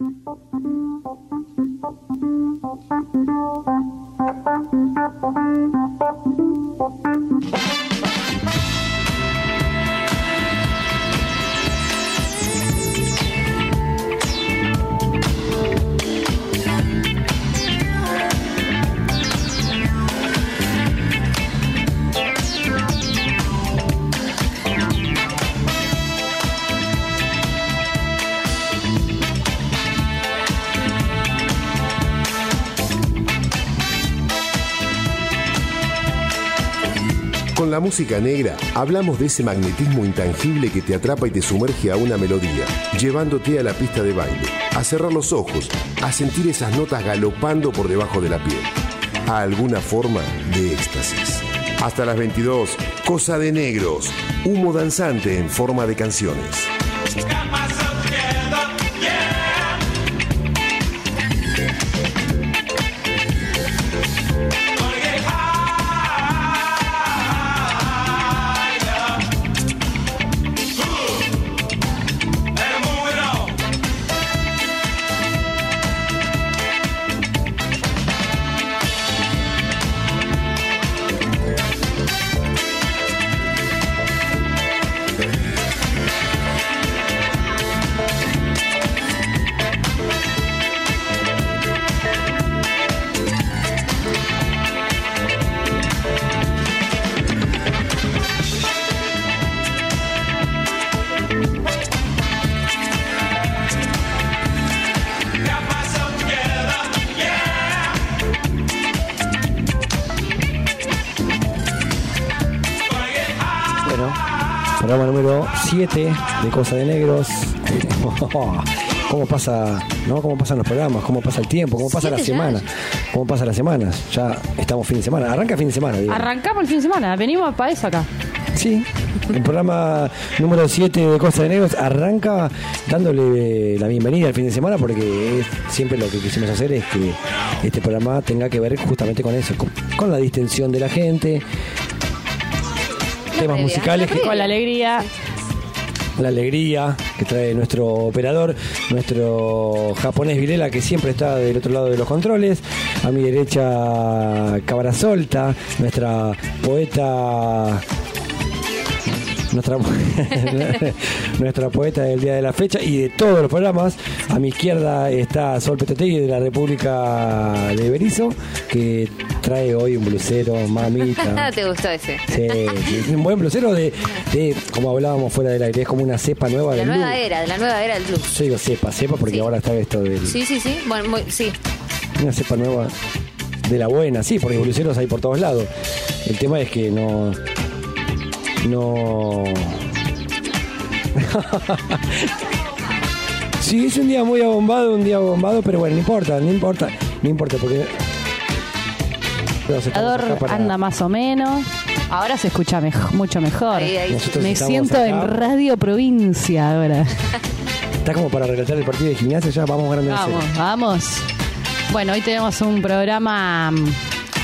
Thank you. Con la música negra hablamos de ese magnetismo intangible que te atrapa y te sumerge a una melodía, llevándote a la pista de baile, a cerrar los ojos, a sentir esas notas galopando por debajo de la piel, a alguna forma de éxtasis. Hasta las 22, Cosa de Negros, humo danzante en forma de canciones. 7 de Cosa de Negros. ¿Cómo pasa, no? ¿Cómo pasan los programas? ¿Cómo pasa el tiempo? ¿Cómo pasa la semana? ¿Cómo pasan las semanas? Ya estamos fin de semana. Arranca fin de semana, digo. Arrancamos el fin de semana, venimos para eso acá. Sí, el programa número 7 de Cosa de Negros arranca dándole la bienvenida al fin de semana porque es- siempre lo que quisimos hacer es que este programa tenga que ver justamente con eso, con, con la distensión de la gente, temas previa, musicales la que, Con la alegría. La alegría que trae nuestro operador, nuestro japonés Vilela, que siempre está del otro lado de los controles. A mi derecha, Cabra Solta, nuestra poeta. Nuestra, nuestra poeta del día de la fecha y de todos los programas. A mi izquierda está Sol Petotegui de la República de Berizo, que trae hoy un blusero, mamita. ¿Te gustó ese? Sí, sí, un buen blusero de, de, como hablábamos fuera del aire, es como una cepa nueva La del nueva era, de la nueva era del blues. Yo digo cepa, cepa porque Sí. ahora está esto del, Sí, sí, sí. Bueno, muy- sí. una cepa nueva de la buena, sí, porque bluseros hay por todos lados. El tema es que no. No. sí, es un día muy abombado, un día abombado, pero bueno, no importa, no importa, no importa, porque. Para- anda más o menos. Ahora se escucha mucho mejor. Ahí, ahí. Me siento acá. en Radio Provincia ahora. Está como para relatar el partido de gimnasia, ya vamos ganando Vamos, vamos. Bueno, hoy tenemos un programa mm,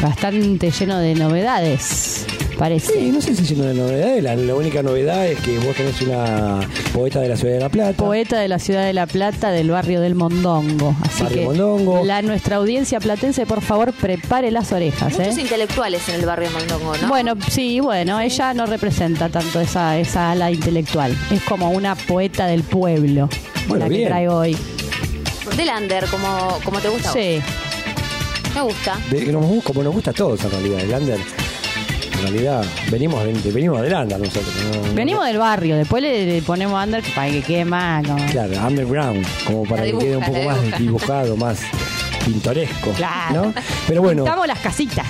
bastante lleno de novedades, parece. Sí, no sé si lleno de novedades. La, la única novedad es que vos tenés una poeta de la ciudad de La Plata. Poeta de la ciudad de La Plata, del barrio del Mondongo. Así Barrio que Mondongo. La, nuestra audiencia platense, por favor, prepare las orejas. Muchos ¿eh? intelectuales en el barrio Mondongo, ¿no? Bueno, sí, bueno, ella no representa tanto esa, esa ala intelectual. Es como una poeta del pueblo, Bueno, la que traigo hoy. Del under, como, como te gusta. vos. Sí. Me gusta. De- como nos gusta a todos en realidad. El under, en realidad, venimos, de, venimos del under nosotros. ¿no? Venimos del barrio, después le, le ponemos under para que quede más. como- Claro, underground, como para que quede un poco más dibuja. dibujado, más pintoresco. Claro. ¿no? Pero bueno, Pintamos las casitas.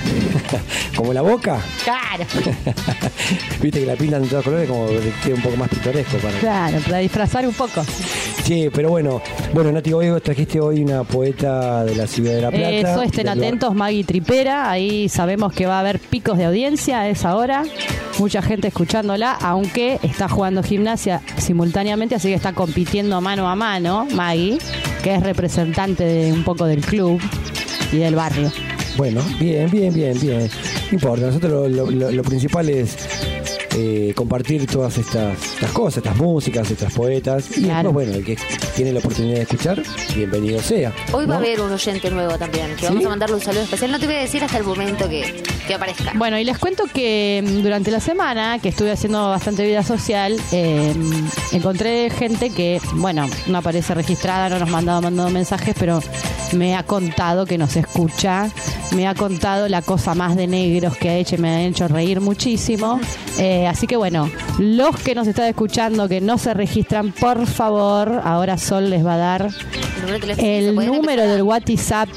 como la boca, Claro. viste que la pintan de todos colores, como que quede un poco más pintoresco para Claro, para disfrazar un poco. Sí, pero bueno, bueno, Nati, hoy trajiste hoy una poeta de la ciudad de La Plata. Eso, estén atentos, Maggie Tripera. Ahí sabemos que va a haber picos de audiencia a esa hora. Mucha gente escuchándola, aunque está jugando gimnasia simultáneamente, así que está compitiendo mano a mano, Maggie, que es representante de un poco del club y del barrio. Bueno, bien, bien, bien, bien. No importa, nosotros lo, lo- lo- lo principal es, eh, compartir todas estas, cosas, estas músicas, estas poetas. Y después, bueno, el que tiene la oportunidad de escuchar, bienvenido sea. Hoy va a haber un oyente nuevo también, que vamos a mandarle un saludo especial. No te voy a decir hasta el momento que, que aparezca. Bueno, y les cuento que mm, durante la semana que estuve haciendo bastante vida social, eh, encontré gente que, bueno, no aparece registrada, no nos mandado mandado mensajes, pero me ha contado que nos escucha, me ha contado la cosa más de negros que ha hecho y me ha hecho reír muchísimo. Eh, así que bueno, los que nos están escuchando que no se registran, por favor, ahora Sol les va a dar el número del WhatsApp,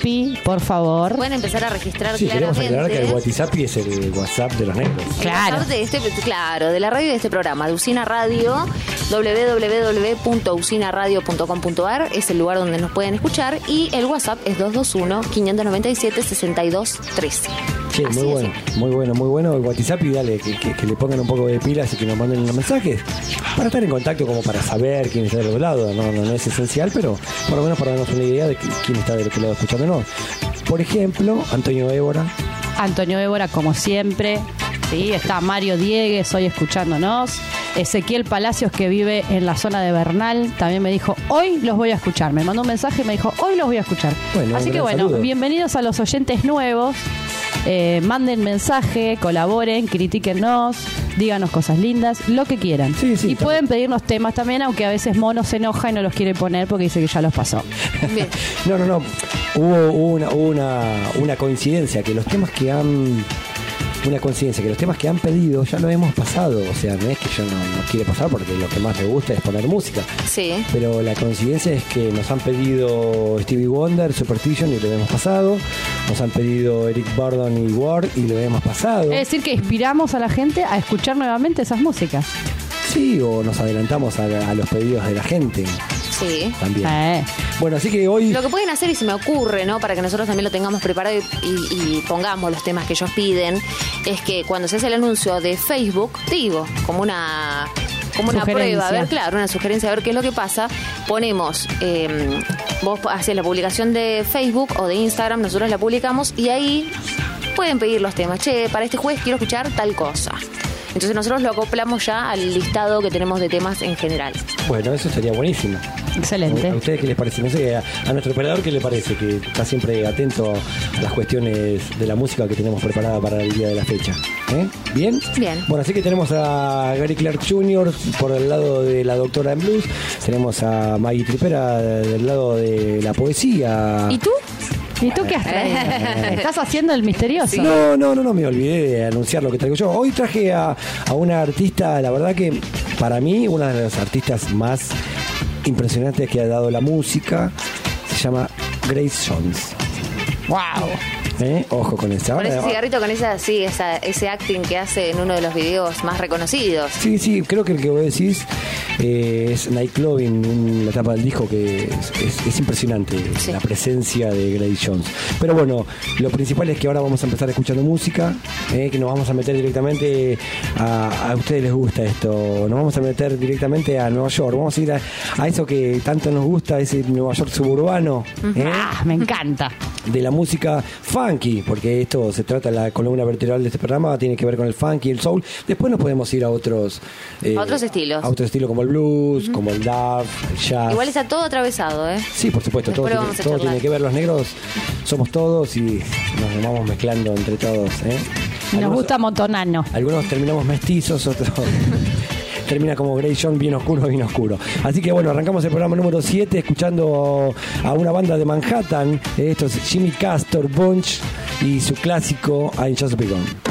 por favor. Pueden empezar a registrar sí, queremos aclarar que el WhatsApp es el WhatsApp de los negros. Claro. De este, claro, de la radio de este programa, de Usina Radio, www.usinaradio.com.ar es el lugar donde nos pueden escuchar y el WhatsApp es 221-597-6213. Sí, muy bueno, muy bueno, muy bueno el WhatsApp y dale, que, le pongan un poco de pilas y que nos manden unos mensajes para estar en contacto como para saber quién está del otro lado. No, no, es esencial, pero por lo menos para darnos una idea de quién está del otro lado escuchándonos. Por ejemplo, Antonio Évora. Antonio Évora, como siempre. Sí, está Mario Diegues hoy escuchándonos. Ezequiel Palacios, que vive en la zona de Bernal, también me dijo, hoy los voy a escuchar. Me mandó un mensaje y me dijo, hoy los voy a escuchar. Así que bueno, bienvenidos a los oyentes nuevos. Eh, manden mensaje, colaboren, critíquennos, díganos cosas lindas, lo que quieran. y pueden pedirnos temas también, aunque a veces Mono se enoja y no los quiere poner porque dice que ya los pasó. no, no, no. Hubo una, una, una coincidencia que los temas que han una conciencia que los temas que han pedido ya lo hemos pasado. O sea, no es que yo no, no quiere pasar porque lo que más le gusta es poner música. Sí. Pero la coincidencia es que nos han pedido Stevie Wonder, Superstition y lo hemos pasado. Nos han pedido Eric Burdon y Ward y lo hemos pasado. Es decir, que inspiramos a la gente a escuchar nuevamente esas músicas. Sí, o nos adelantamos a los pedidos de la gente. Sí. También. Eh. Bueno, así que hoy. Lo que pueden hacer, y se me ocurre, ¿no? Para que nosotros también lo tengamos preparado y, pongamos los temas que ellos piden, es que cuando se hace el anuncio de Facebook, digo, como una como una prueba, a ver, claro, una sugerencia, a ver qué es lo que pasa. Ponemos, em, vos haces la publicación de Facebook o de Instagram, nosotros la publicamos y ahí pueden pedir los temas. Che, para este jueves quiero escuchar tal cosa. Entonces nosotros lo acoplamos ya al listado que tenemos de temas en general. Bueno, eso sería buenísimo. Excelente. ¿A ustedes qué les parece? No sé, a, nuestro operador qué le parece, que está siempre atento a las cuestiones de la música que tenemos preparada para el día de la fecha. ¿Eh? ¿Bien? Bien. Bueno, así que tenemos a Gary Clark Jr. por el lado de la doctora en blues, tenemos a Maggie Tripera del lado de la poesía. ¿Y tú? ¿Y tú qué has traído? ¿Estás haciendo el misterioso? No, no, no, no, me olvidé de anunciar lo que traigo yo. Hoy traje a, a una artista, la verdad que para mí, una de las artistas más impresionantes que ha dado la música. Se llama Grace Jones. ¡Wow! ¿Eh? Ojo con esa. Con ese cigarrito, con esa, sí, esa, ese acting que hace en uno de los videos más reconocidos. Sí, sí, creo que el que vos decís eh, es Nightclubbing, la etapa del disco que es, impresionante la presencia de Grace Jones. Pero bueno, lo principal es que ahora vamos a empezar escuchando música, eh, que nos vamos a meter directamente a, a ustedes les gusta esto, nos vamos a meter directamente a Nueva York, vamos a ir a, eso que tanto nos gusta, ese Nueva York suburbano. Ah, me encanta. De la música funky, porque esto se trata, la columna vertebral de este programa tiene que ver con el funky, el soul. Después nos podemos ir a otros... Eh, otros estilos. A otros estilos como el blues, como el dub, el jazz. Igual está todo atravesado, ¿eh? Sí, por supuesto, todo, tiene, que ver. Los negros somos todos y nos vamos mezclando entre todos, ¿eh? Nos gusta montonarnos. Algunos terminamos mestizos, otros... termina como Grey John, bien oscuro, bien oscuro. Así que bueno, arrancamos el programa número 7 escuchando a una banda de Manhattan. Esto es Jimmy Castor Bunch y su clásico I'm Just Begun.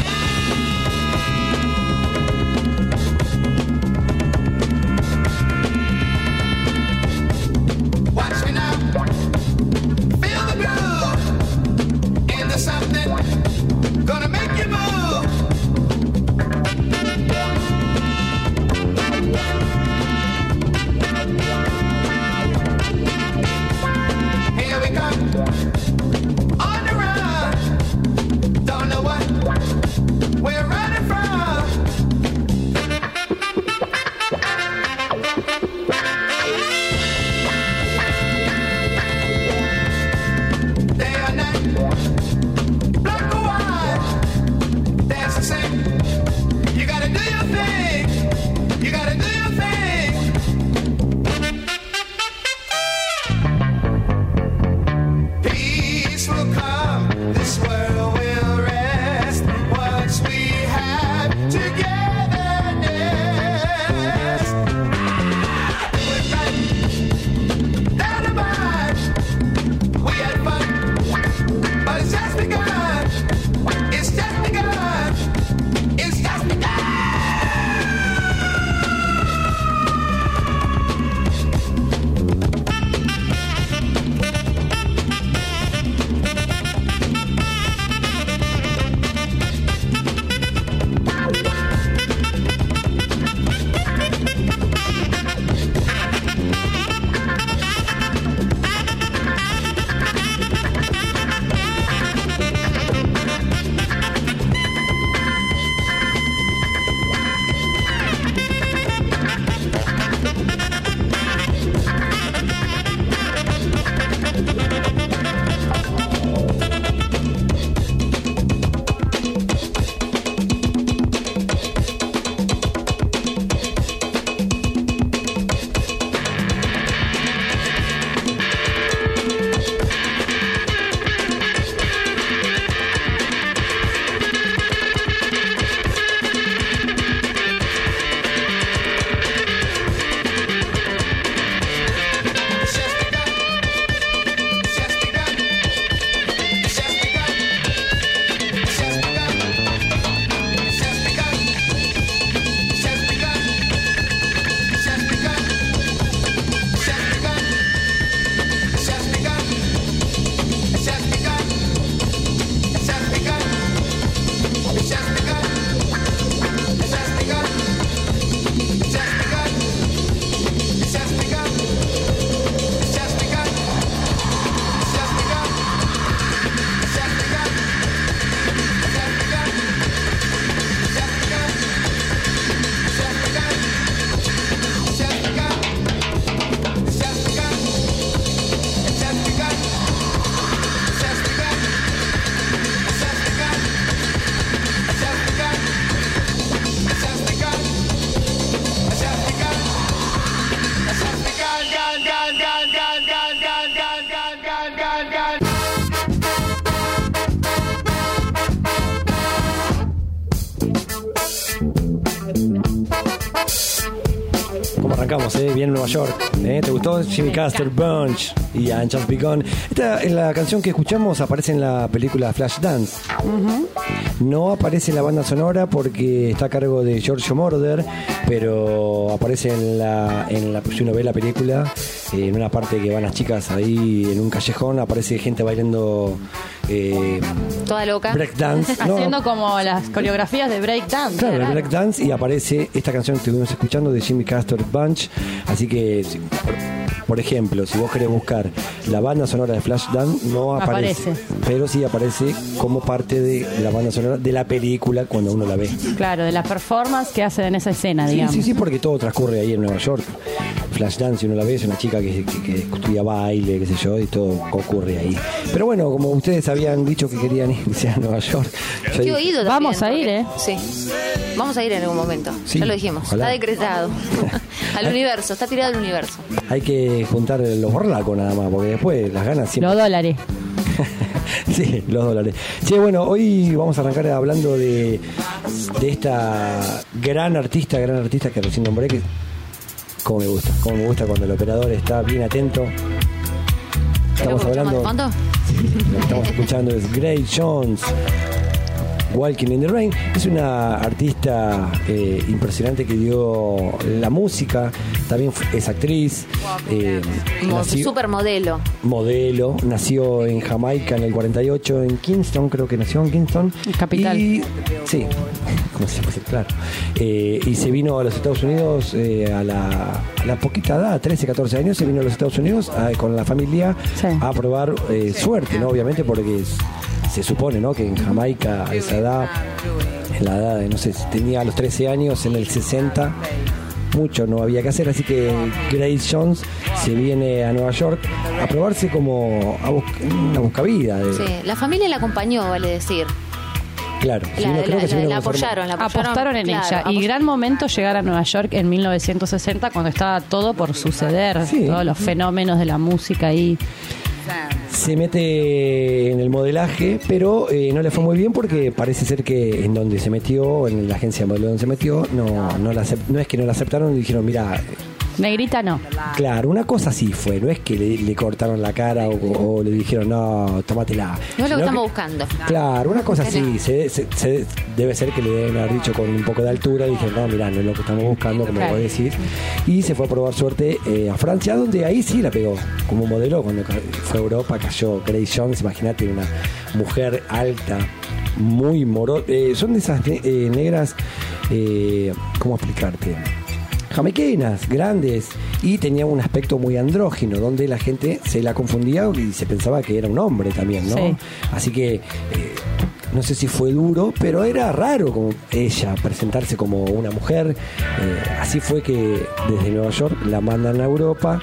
Bien Nueva York. ¿eh? ¿Te gustó? Jimmy Castor, Bunch y Just Begun. Esta en la canción que escuchamos aparece en la película Flashdance. No aparece en la banda sonora porque está a cargo de Giorgio Moroder, pero aparece en la, en la si uno ve la película, eh, en una parte que van las chicas ahí en un callejón, aparece gente bailando eh, Toda loca. breakdance. No, Haciendo como las coreografías de breakdance. Claro, Claro. breakdance y aparece esta canción que estuvimos escuchando de Jimmy Castor Bunch. Así que, si- por, por ejemplo, si vos querés buscar la banda sonora de Flashdance, no aparece, Aparece. Pero sí aparece como parte de la banda sonora de la película cuando uno la ve. Claro, de la performance que hacen en esa escena, Sí, digamos. sí, sí, porque todo transcurre ahí en Nueva York. Flashdance, si uno la ve, es una chica que, que- que estudia baile, qué sé yo, y todo ocurre ahí. Pero bueno, como ustedes habían dicho que querían irse a Nueva York, yo oído también, Vamos a ir, ¿eh? Sí. Vamos a ir en algún momento. Sí, ya lo dijimos. ojalá. Está decretado. al universo, está tirado al universo. hay que juntar los borlacos nada más, porque después las ganas siempre Los dólares. sí, los dólares. Sí, bueno, hoy vamos a arrancar hablando de, de esta gran artista, gran artista que recién nombré, que como me gusta, como me gusta cuando el operador está bien atento. Estamos ¿Lo escuchamos hablando, lo que estamos escuchando es Grace Jones. Walking in the Rain es una artista eh, impresionante que dio la música, también es actriz, eh, nació- supermodelo. modelo, nació en Jamaica en el 48, en Kingston, creo que nació en Kingston. Capital. Y, sí, como se puede claro. Eh, y se vino a los Estados Unidos eh, a, la, a la poquita edad, 13, 14 años, se vino a los Estados Unidos a- con la familia Sí. a probar eh, suerte, ¿no? Obviamente porque es- se supone, ¿no? Que en Jamaica a esa edad, en la edad de, no sé, tenía a los 13 años, en el 60 mucho no había que hacer, así que Grace Jones se viene a Nueva York a probarse como a bus- una buscavida. de- Sí. La familia la acompañó, vale decir. Claro, La, creo que apoyaron, la apoyaron. Apostaron en claro, ella. Y gran momento llegar a Nueva York en 1960 cuando estaba todo por suceder. Sí. Todos los fenómenos de la música ahí. Se mete en el modelaje, pero eh, no le fue muy bien porque parece ser que en donde se metió, en la agencia de modelo donde se metió, no, no, la no es que no la aceptaron y dijeron, mira, Negrita no. claro, una cosa sí fue, no es que le, le cortaron la cara o, o le dijeron, no, tómatela. No es lo que estamos buscando. Claro, una cosa sí, se, se- se- debe ser que le deben haber dicho con un poco de altura, y dijeron, no, mirá, no es lo que estamos buscando, como Claro. vos decís. Y se fue a probar suerte eh, a Francia, donde ahí sí la pegó como modelo. Cuando fue a Europa cayó Grace Jones, imagínate, una mujer alta, muy moro. eh, son de esas eh, negras, eh, ¿cómo explicarte? Jamaiquinas, grandes, y tenía un aspecto muy andrógino, donde la gente se la confundía y se pensaba que era un hombre también, ¿no? Sí. Así que eh, no sé si fue duro, pero era raro como ella presentarse como una mujer. Eh, así fue que desde Nueva York la mandan a Europa,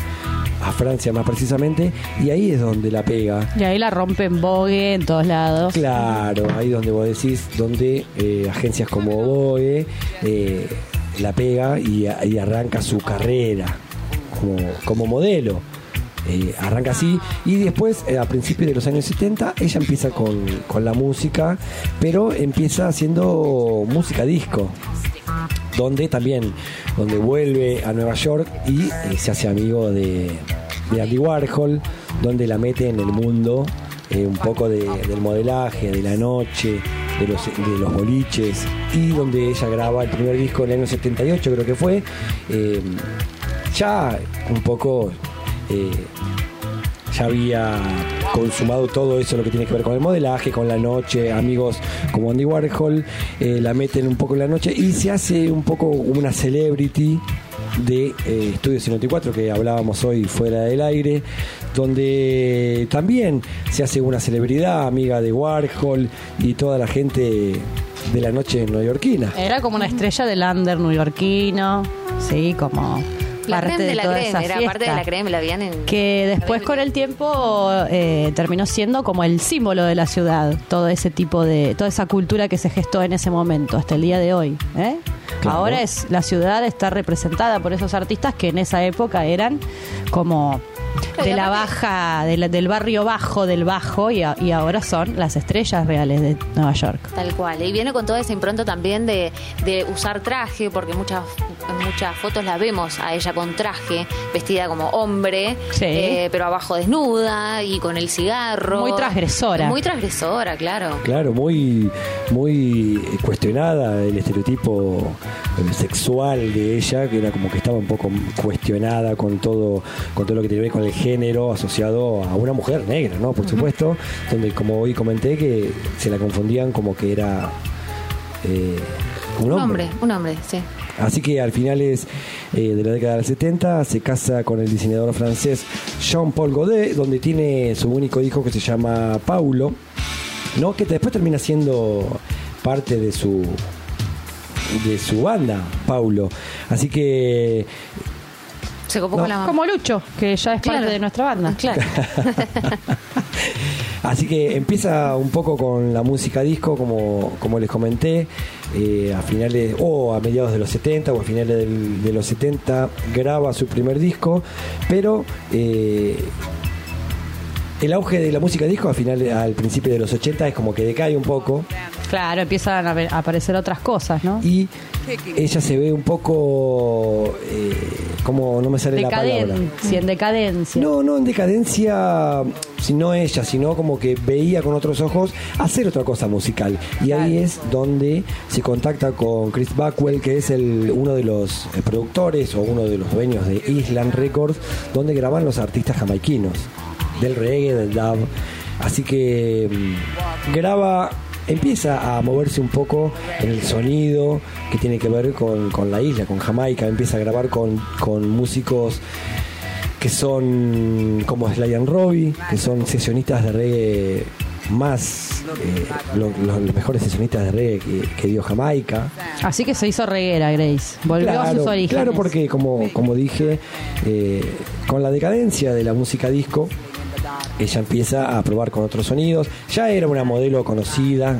a Francia más precisamente, y ahí es donde la pega. Y ahí la rompen Vogue en todos lados. Claro, ahí donde vos decís, donde eh, agencias como Boe eh, la pega y, arranca su carrera como, modelo. Eh, arranca así y después eh, a principios de los años 70 ella empieza con, con la música pero empieza haciendo música disco donde también donde vuelve a Nueva York y eh, se hace amigo de, de Andy Warhol donde la mete en el mundo un poco de- del modelaje de la noche de los, de los boliches y donde ella graba el primer disco en el año 78 creo que fue. Eh, ya un poco eh, ya había consumado todo eso lo que tiene que ver con el modelaje, con la noche, amigos como Andy Warhol, eh, la meten un poco en la noche y se hace un poco una celebrity de eh, Estudio 54 que hablábamos hoy fuera del aire, donde también se hace una celebridad, amiga de Warhol y toda la gente de la noche neoyorquina. Era como una estrella del under neoyorquino. Sí, como La parte creme de, de la toda creme, esa era fiesta. parte de la creme, la habían en... que después con el tiempo eh, terminó siendo como el símbolo de la ciudad, todo ese tipo de, toda esa cultura que se gestó en ese momento, hasta el día de hoy. ¿eh? Claro. Ahora es la ciudad está representada por esos artistas que en esa época eran como de la baja, de la- del barrio bajo, del bajo, y, a- y ahora son las estrellas reales de Nueva York. Tal cual. Y viene con toda esa impronta también de, de usar traje, porque muchas en muchas fotos la vemos a ella con traje, vestida como hombre, Sí. eh, pero abajo desnuda y con el cigarro. Muy transgresora. Muy transgresora, claro. Claro, muy, muy cuestionada el estereotipo eh, sexual de ella, que era como que estaba un poco cuestionada con todo, con todo lo que tiene que ver con el género asociado a una mujer negra, ¿no? Por supuesto, donde como hoy comenté que se la confundían como que era eh, un Un hombre. hombre, un hombre, sí. Así que al finales eh, de la década del 70 se casa con el diseñador francés Jean-Paul Godet, donde tiene su único hijo que se llama Paulo, ¿no? que después termina siendo parte de su de su banda, Paulo. Así que Se copó No. con la mamá. Como Lucho, que ya es Claro. parte de nuestra banda. Claro. Así que empieza un poco con la música disco, como, como les comenté, eh, a finales, o a mediados de los 70 o a finales del- de los 70 graba su primer disco, pero eh, el auge de la música disco a finales, al principio de los 80 es como que decae un poco Claro, empiezan a, ver- a aparecer otras cosas, ¿no? y ella se ve un poco, eh, como no me sale la palabra. Decadencia, en decadencia. No, no en decadencia, sino ella, sino como que veía con otros ojos hacer otra cosa musical. Y ahí es donde se contacta con Chris Backwell, que es el, uno de los eh, productores o uno de los dueños de Island Records, donde graban los artistas jamaiquinos, del reggae, del dub. Así que mm, graba, empieza a moverse un poco en el sonido que tiene que ver con, con la isla, con Jamaica, empieza a grabar con, con músicos que son como Sly and Robbie, que son sesionistas de reggae más, eh, lo- lo- los mejores sesionistas de reggae que, que dio Jamaica. Así que se hizo reguera, Grace. Volvió a sus orígenes. claro, porque como, como dije, eh, con la decadencia de la música disco, ella empieza a probar con otros sonidos. Ya era una modelo conocida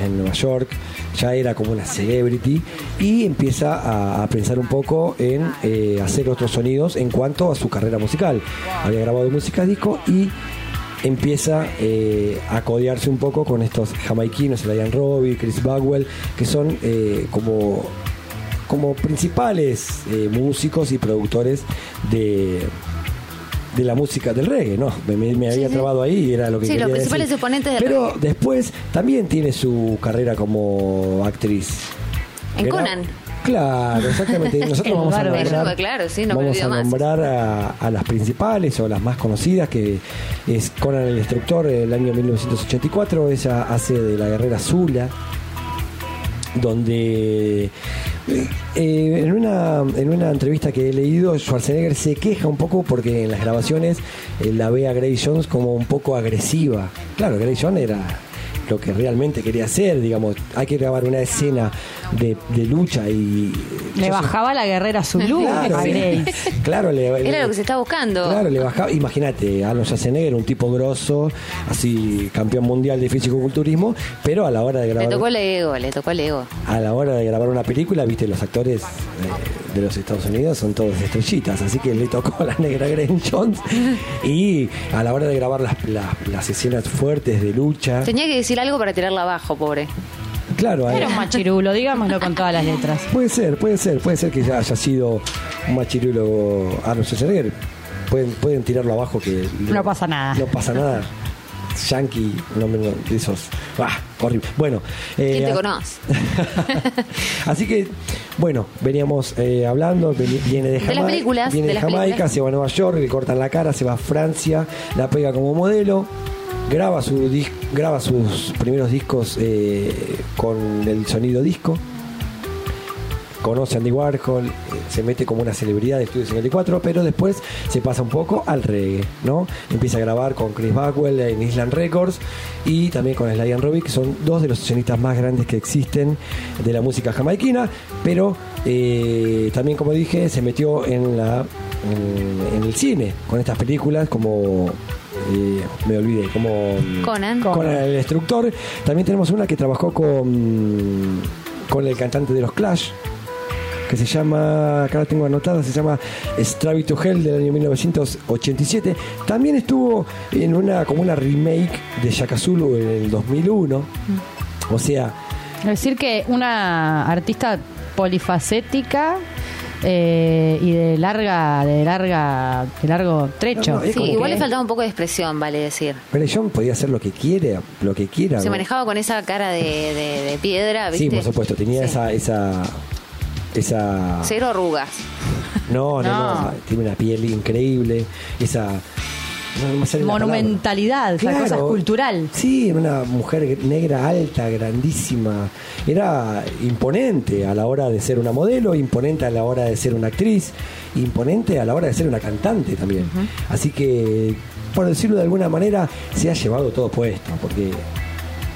en, Nueva York, ya era como una celebrity y empieza a, pensar un poco en eh, hacer otros sonidos en cuanto a su carrera musical. Había grabado música disco y empieza eh, a codearse un poco con estos jamaiquinos, Ryan Robbie, Chris Bagwell, que son eh, como como principales músicos y productores de, de la música del reggae, ¿no? Me, había trabado ahí y era lo que Sí, los principales decir. exponentes del Pero reggae. después también tiene su carrera como actriz. En Era- Conan. Claro, exactamente. Nosotros vamos a nombrar, Claro, sí, no me vamos olvido a más. nombrar a, a las principales o las más conocidas, que es Conan el Destructor, del año 1984. Ella hace de la guerrera Zula, donde eh, en, una, en una entrevista que he leído, Schwarzenegger se queja un poco porque en las grabaciones eh, la ve a Grace Jones como un poco agresiva. Claro, Grace Jones era lo que realmente quería hacer, digamos, hay que grabar una escena de, de lucha y... Le yo soy- bajaba la guerrera Claro, a sí. Grace. Claro, le, le- Era lo que se está buscando. Claro, le bajaba. Imagínate, Arnold Schwarzenegger, un tipo grosso, así campeón mundial de fisicoculturismo, pero a la hora de Le grabar. tocó el ego, le tocó el ego. A la hora de grabar una película, viste, los actores eh, de los Estados Unidos son todos estrellitas, así que le tocó a la negra Graham Jones. Y a la hora de grabar las, las, las escenas fuertes de lucha, Tenía que decir algo para tirarla abajo, pobre. claro, Era un machirulo, digámoslo con todas las letras. Puede ser, puede ser, puede ser que ya haya sido un machirulo Arnold Schwarzenegger. Pueden, pueden tirarlo abajo que No pasa nada. No pasa nada. Yankee, no me no, de esos. Ah, horrible. Bueno. eh, ¿Quién te conoce? Así que, bueno, veníamos eh, hablando, viene de las Jamaica, películas, viene de de, las Jamaica, películas. se va a Nueva York, le cortan la cara, se va a Francia, la pega como modelo, graba su dis- graba sus primeros discos eh, con el sonido disco, conoce a Andy Warhol, eh, se mete como una celebridad de Estudio 54, pero después se pasa un poco al reggae, ¿no? Empieza a grabar con Chris Backwell en Island Records y también con Sly and Robbie, que son dos de los sesionistas más grandes que existen de la música jamaiquina, pero eh, también, como dije, se metió en la en, en el cine con estas películas como eh, me olvidé, como Conan. con el destructor. También tenemos una que trabajó con, con el cantante de los Clash, que se llama, acá la tengo anotada, se llama to Hell del año 1987. También estuvo en una como una remake de Shaka Zulu en el 2001. O sea, Es decir, que una artista polifacética eh, y de larga, de larga, de largo trecho. No, no, es Sí, como igual que- le faltaba un poco de expresión, vale decir. Pero John podía hacer lo que quiere, lo que quiera. Se ¿no? manejaba con esa cara de, de- de piedra, ¿viste? Sí, por supuesto, tenía Sí. esa, esa, esa. Cero arrugas. No, no, no, No. tiene una piel increíble, esa. La. Monumentalidad, esa cosa Claro. escultural. Sí, una mujer negra alta, grandísima. Era imponente a la hora de ser una modelo, imponente a la hora de ser una actriz, imponente a la hora de ser una cantante también. Así que, por decirlo de alguna manera, se ha llevado todo puesto, porque,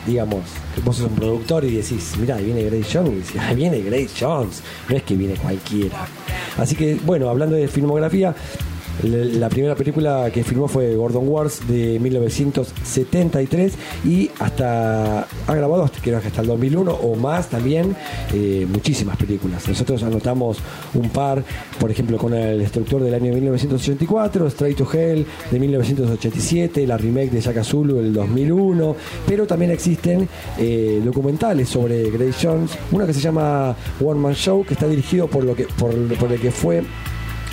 digamos, vos sos un productor y decís, mira, ahí viene Grace Jones, y decís, ahí viene Grace Jones, no es que viene cualquiera. Así que, bueno, hablando de filmografía, la primera película que filmó fue Gordon Wars de 1973 y hasta ha grabado creo que hasta el 2001 o más también eh, muchísimas películas. Nosotros anotamos un par, por ejemplo con El Destructor del año 1984, Straight to Hell de 1987, la remake de Shaka Zulu del 2001, pero también existen eh, documentales sobre Grace Jones, una que se llama One Man Show que está dirigido por lo que por el que fue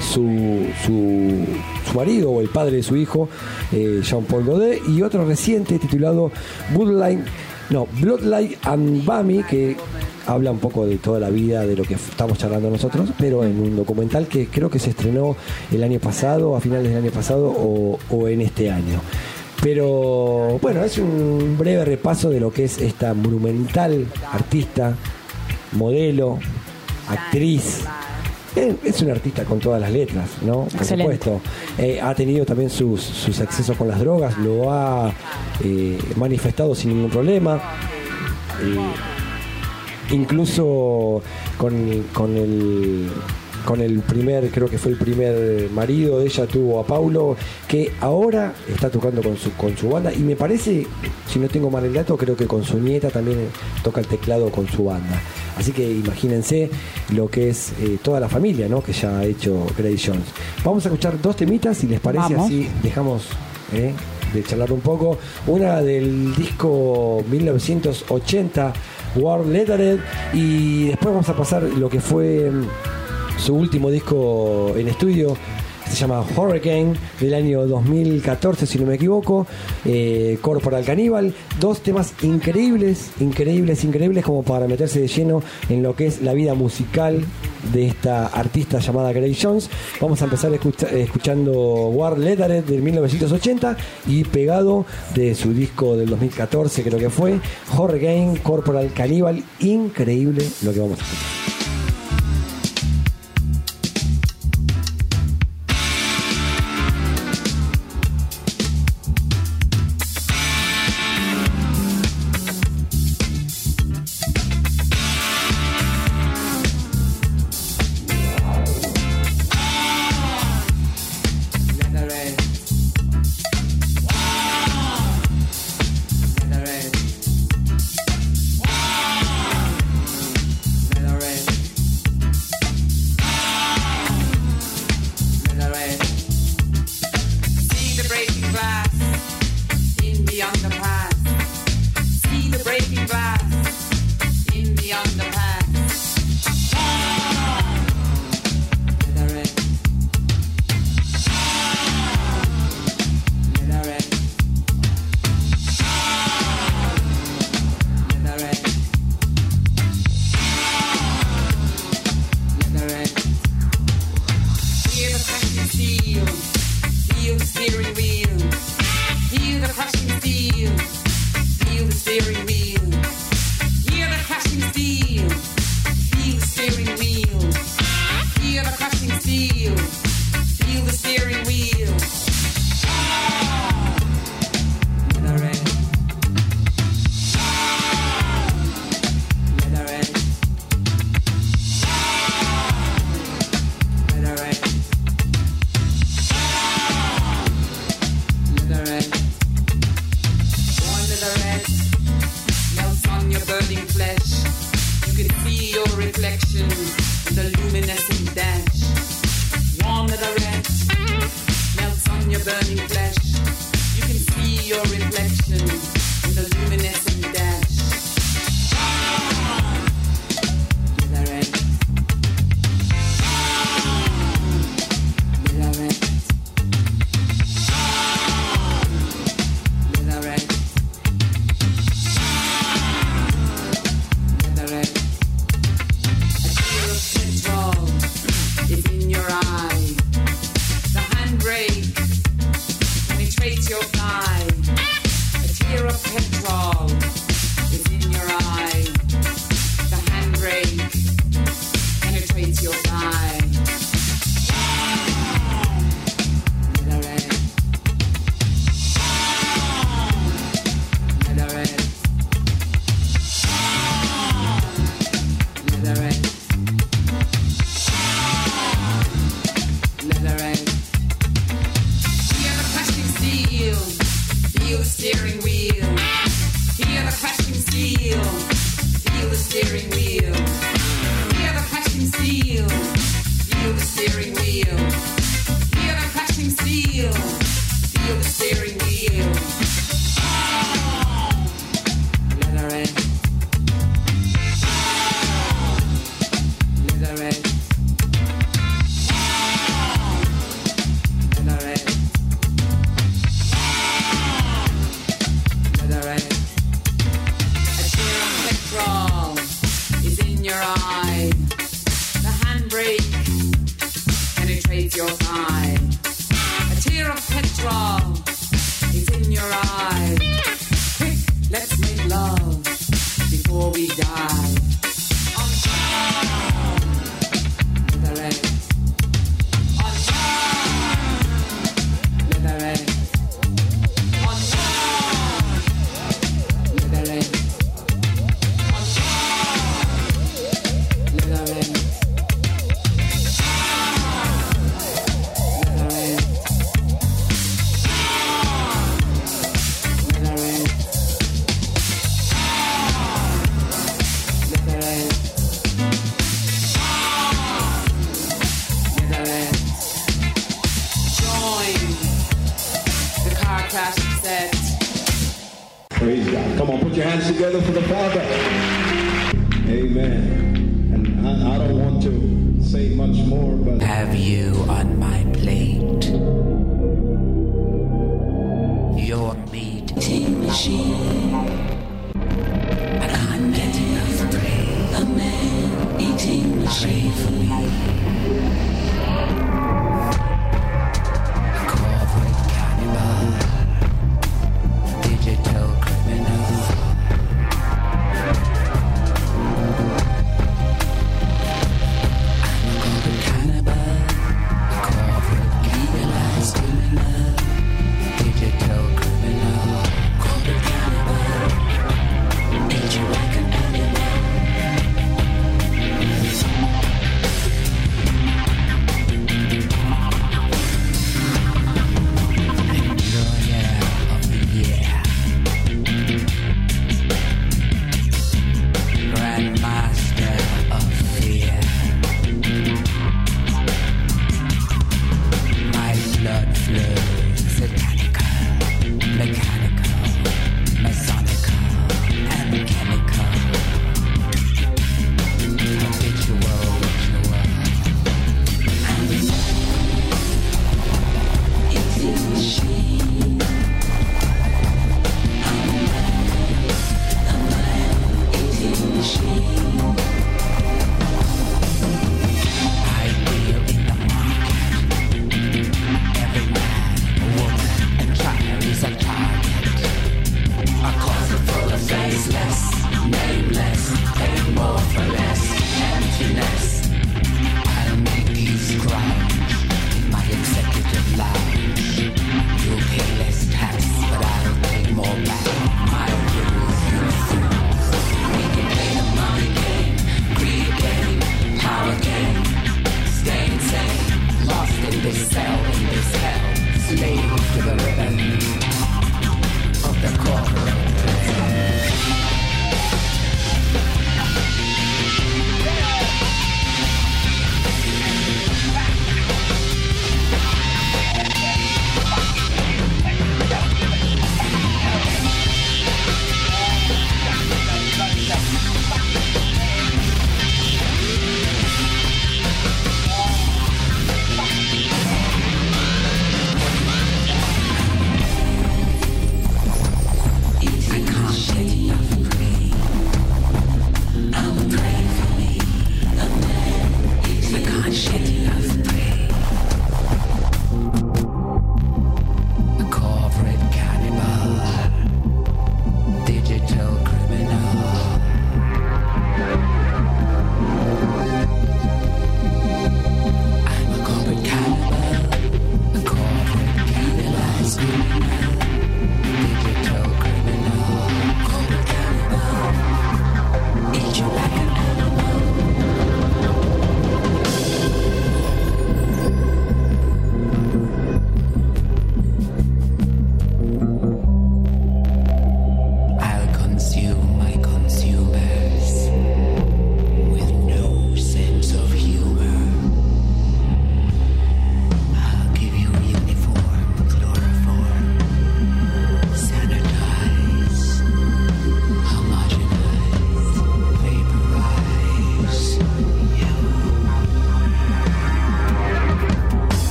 su, su, su marido o el padre de su hijo, eh, Jean-Paul Godet, y otro reciente titulado Bloodline, no, Bloodline and Bami, que habla un poco de toda la vida de lo que estamos charlando nosotros, pero en un documental que creo que se estrenó el año pasado, a finales del año pasado o, o en este año. Pero bueno, es un breve repaso de lo que es esta monumental artista, modelo, actriz. Eh, Es un artista con todas las letras, ¿no? Por Excelente. supuesto. Eh, ha tenido también sus, sus excesos con las drogas, lo ha eh, manifestado sin ningún problema. Eh, incluso con, con el con el primer, creo que fue el primer marido de ella, tuvo a Paulo, que ahora está tocando con su, con su banda y me parece, si no tengo mal el dato, creo que con su nieta también toca el teclado con su banda. Así que imagínense lo que es eh, toda la familia ¿no? que ya ha hecho Grace Jones. Vamos a escuchar dos temitas, si les parece, Vamos. así dejamos eh, de charlar un poco. Una del disco 1980, War Lettered, y después vamos a pasar lo que fue mm, su último disco en estudio. Se llama Hurricane del año 2014, si no me equivoco. Eh, Corporal Cannibal. Dos temas increíbles, increíbles, increíbles, como para meterse de lleno en lo que es la vida musical de esta artista llamada Grace Jones. Vamos a empezar escucha- escuchando War Lettered del 1980 y pegado de su disco del 2014, creo que fue Hurricane Corporal Cannibal. Increíble lo que vamos a escuchar. You're steering wheel.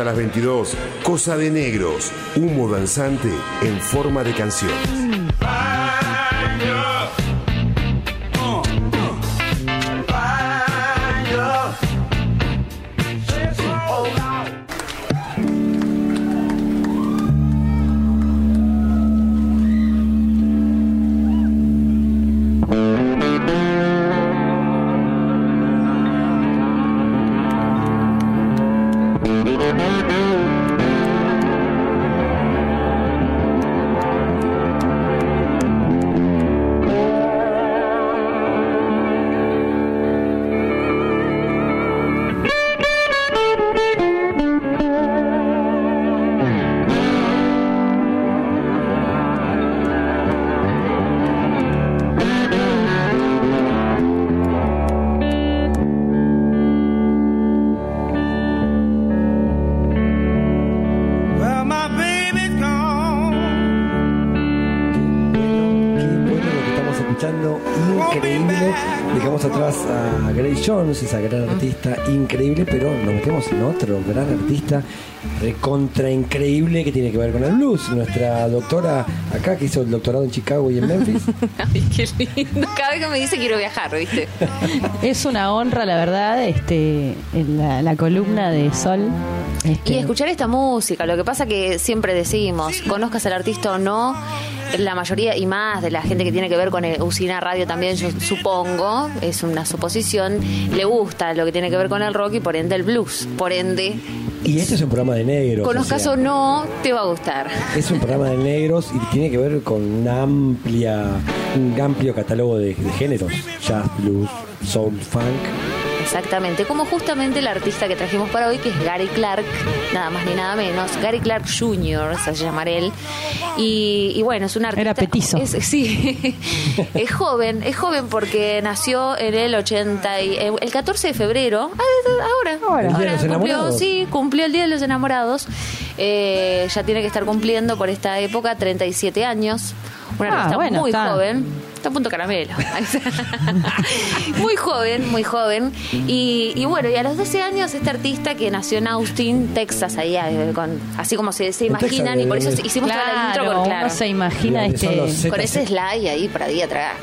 Hasta las 22, Cosa de Negros, humo danzante en forma de canción. Jones, esa gran artista increíble, pero nos metemos en otro gran artista recontra increíble que tiene que ver con el blues. Nuestra doctora acá que hizo el doctorado en Chicago y en Memphis. Ay, qué lindo. Cada vez que me dice quiero viajar, ¿viste? Es una honra, la verdad, este, en la, la columna de Sol. Este, Y escuchar esta música, lo que pasa que siempre decimos, conozcas al artista o no, la mayoría y más de la gente que tiene que ver con el Usina Radio también, yo supongo, es una suposición, le gusta lo que tiene que ver con el rock y por ende el blues. Por ende, Y este es un programa de negros. conozcas o o sea, no, te va a gustar. Es un programa de negros y tiene que ver con una amplia, un amplio catálogo de, de géneros. Jazz, blues, soul, funk. Exactamente, como justamente el artista que trajimos para hoy, que es Gary Clark, nada más ni nada menos, Gary Clark Jr., se hace llamar él. Y, y bueno, es un artista. Era petizo. es- sí, es joven, es joven porque nació en el 80, y- eh, el 14 de febrero, ah, ahora, Ahora. El los cumplió, Enamorados. sí, cumplió el Día de los Enamorados. Eh, ya tiene que estar cumpliendo por esta época 37 años. Un Ah, artista bueno, muy está. joven. Está a punto caramelo. muy joven, muy joven. Y, y bueno, y a los 12 años, este artista que nació en Austin, Texas, ahí, eh, con, así como se, se Texas, imaginan, y por eso hicimos toda la intro claro, con, claro, uno se imagina ¿De dónde son este... con ese slide ahí para ahí atrás.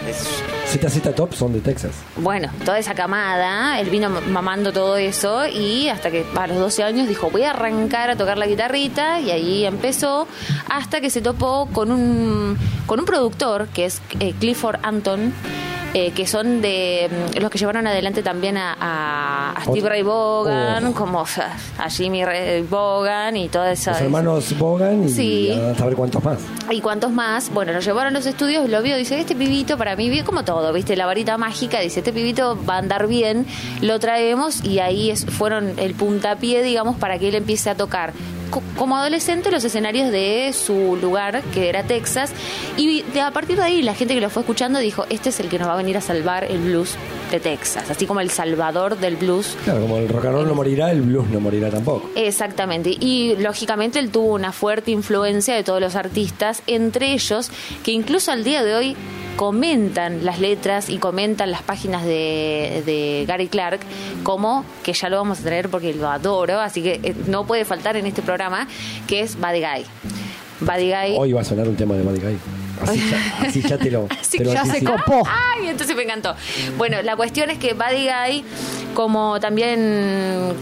ZZ Top son de Texas. bueno, toda esa camada, él vino mamando todo eso y hasta que a los 12 años dijo, voy a arrancar a tocar la guitarrita y ahí empezó hasta que se topó con un, con un productor que es eh, Clifford Anton. eh, que son de mm, los que llevaron adelante también a, a- a Steve. Ray Vaughan, Oh. como o sea, a Jimmy Ray Vaughan y toda esa... Los hermanos Bogan y Sí. a saber cuántos más. ¿Y cuántos más? Bueno, lo llevaron a los estudios, lo vio, dice, este pibito para mí, como todo, ¿viste? La varita mágica, dice, este pibito va a andar bien, lo traemos y ahí es, fueron el puntapié, digamos, para que él empiece a tocar como adolescente los escenarios de su lugar, que era Texas, y de, a partir de ahí la gente que lo fue escuchando dijo, este es el que nos va a venir a salvar el blues de Texas, así como el salvador del blues Claro, como el rock and roll no morirá, el blues no morirá tampoco. Exactamente. Y lógicamente él tuvo una fuerte influencia de todos los artistas, entre ellos que incluso al día de hoy comentan las letras y comentan las páginas de, de Gary Clark, como que ya lo vamos a traer porque lo adoro, así que eh, no puede faltar en este programa, que es Buddy Guy. Buddy Guy. Hoy va a sonar un tema de Buddy Guy. Así ya, así ya te lo, Así te lo que ya se copó. Ay, entonces me encantó. Bueno, la cuestión es que Buddy Guy, como también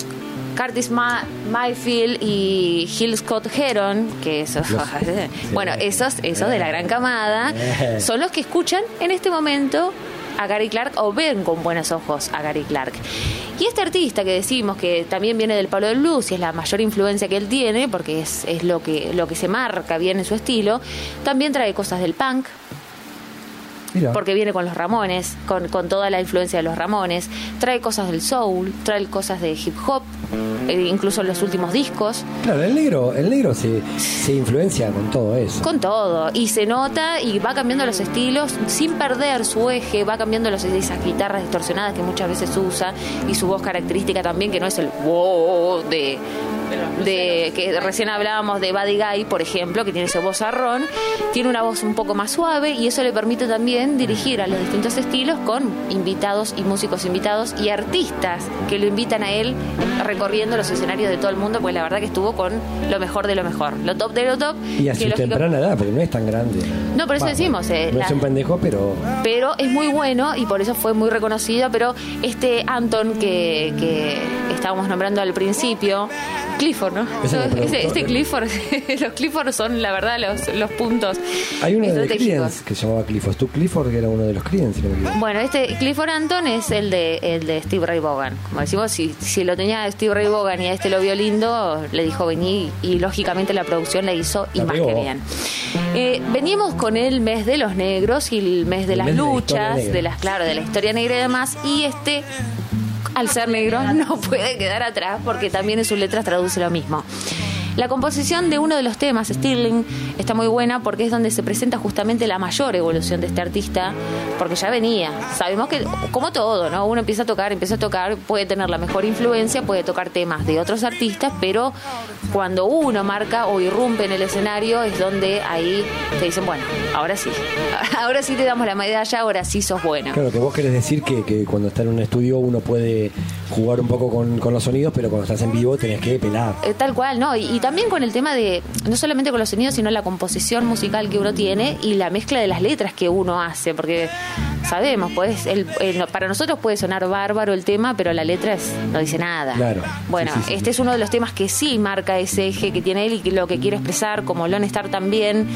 Curtis Ma- Mayfield y Gil Scott Heron, que esos, bueno, esos, esos de la gran camada, son los que escuchan en este momento a Gary Clark o ven con buenos ojos a Gary Clark. Y este artista que decimos que también viene del palo del blues y es la mayor influencia que él tiene, porque es, es lo, que, lo que se marca bien en su estilo, también trae cosas del punk, Mira, porque viene con los Ramones, con, con toda la influencia de los Ramones, trae cosas del soul, trae cosas de hip hop, eh, incluso en los últimos discos, claro, el negro, el negro se, se influencia con todo eso. con todo, y se nota y va cambiando los estilos sin perder su eje, va cambiando los, esas guitarras distorsionadas que muchas veces usa y su voz característica también, que no es el wow de de que recién hablábamos de Buddy Guy, por ejemplo, que tiene ese vozarrón, tiene una voz un poco más suave y eso le permite también dirigir a los distintos estilos con invitados y músicos invitados y artistas que lo invitan a él recorriendo los escenarios de todo el mundo, pues la verdad que estuvo con lo mejor de lo mejor, lo top de lo top. Y a su lógico- temprana edad, porque no es tan grande. No, por eso Va, decimos, eh, no la- es un pendejo, pero pero es muy bueno y por eso fue muy reconocido. Pero este Anton que, que estábamos nombrando al principio, Clifford, ¿no? Es Este, Clifford, los Clifford son la verdad los, los puntos hay uno de. Creedence que se llamaba Clifford. Tú Clifford, que era uno de los Creedence, si. Bueno, este Clifford Anton es el de el de Steve Ray Vaughan. Como decimos, si, si lo tenía Steve Ray Vaughan y a este lo vio lindo, le dijo vení y lógicamente la producción la hizo y La más pegó. que bien. Eh, venimos con el mes de los negros y el mes de El las mes de la historia luchas, negra. de las claro, de la historia negra y demás. Y este al ser negro no puede quedar atrás porque también en sus letras traduce lo mismo. La composición de uno de los temas, Stirling, está muy buena porque es donde se presenta justamente la mayor evolución de este artista, porque ya venía. Sabemos que, como todo, ¿no? Uno empieza a tocar, empieza a tocar, puede tener la mejor influencia, puede tocar temas de otros artistas, pero cuando uno marca o irrumpe en el escenario es donde ahí te dicen, bueno, ahora sí, ahora sí te damos la medalla, ahora sí sos bueno. Claro, que vos querés decir que, que cuando está en un estudio uno puede jugar un poco con, con los sonidos, pero cuando estás en vivo tenés que pelar. Eh, tal cual, ¿no? Y, y también con el tema de, no solamente con los sonidos, sino la composición musical que uno tiene y la mezcla de las letras que uno hace, porque sabemos, pues, el, el- para nosotros puede sonar bárbaro el tema, pero la letra es, no dice nada. Claro. Bueno, Sí, sí, sí. este es uno de los temas que sí marca ese eje que tiene él y que lo que quiere expresar, como Lone Star también,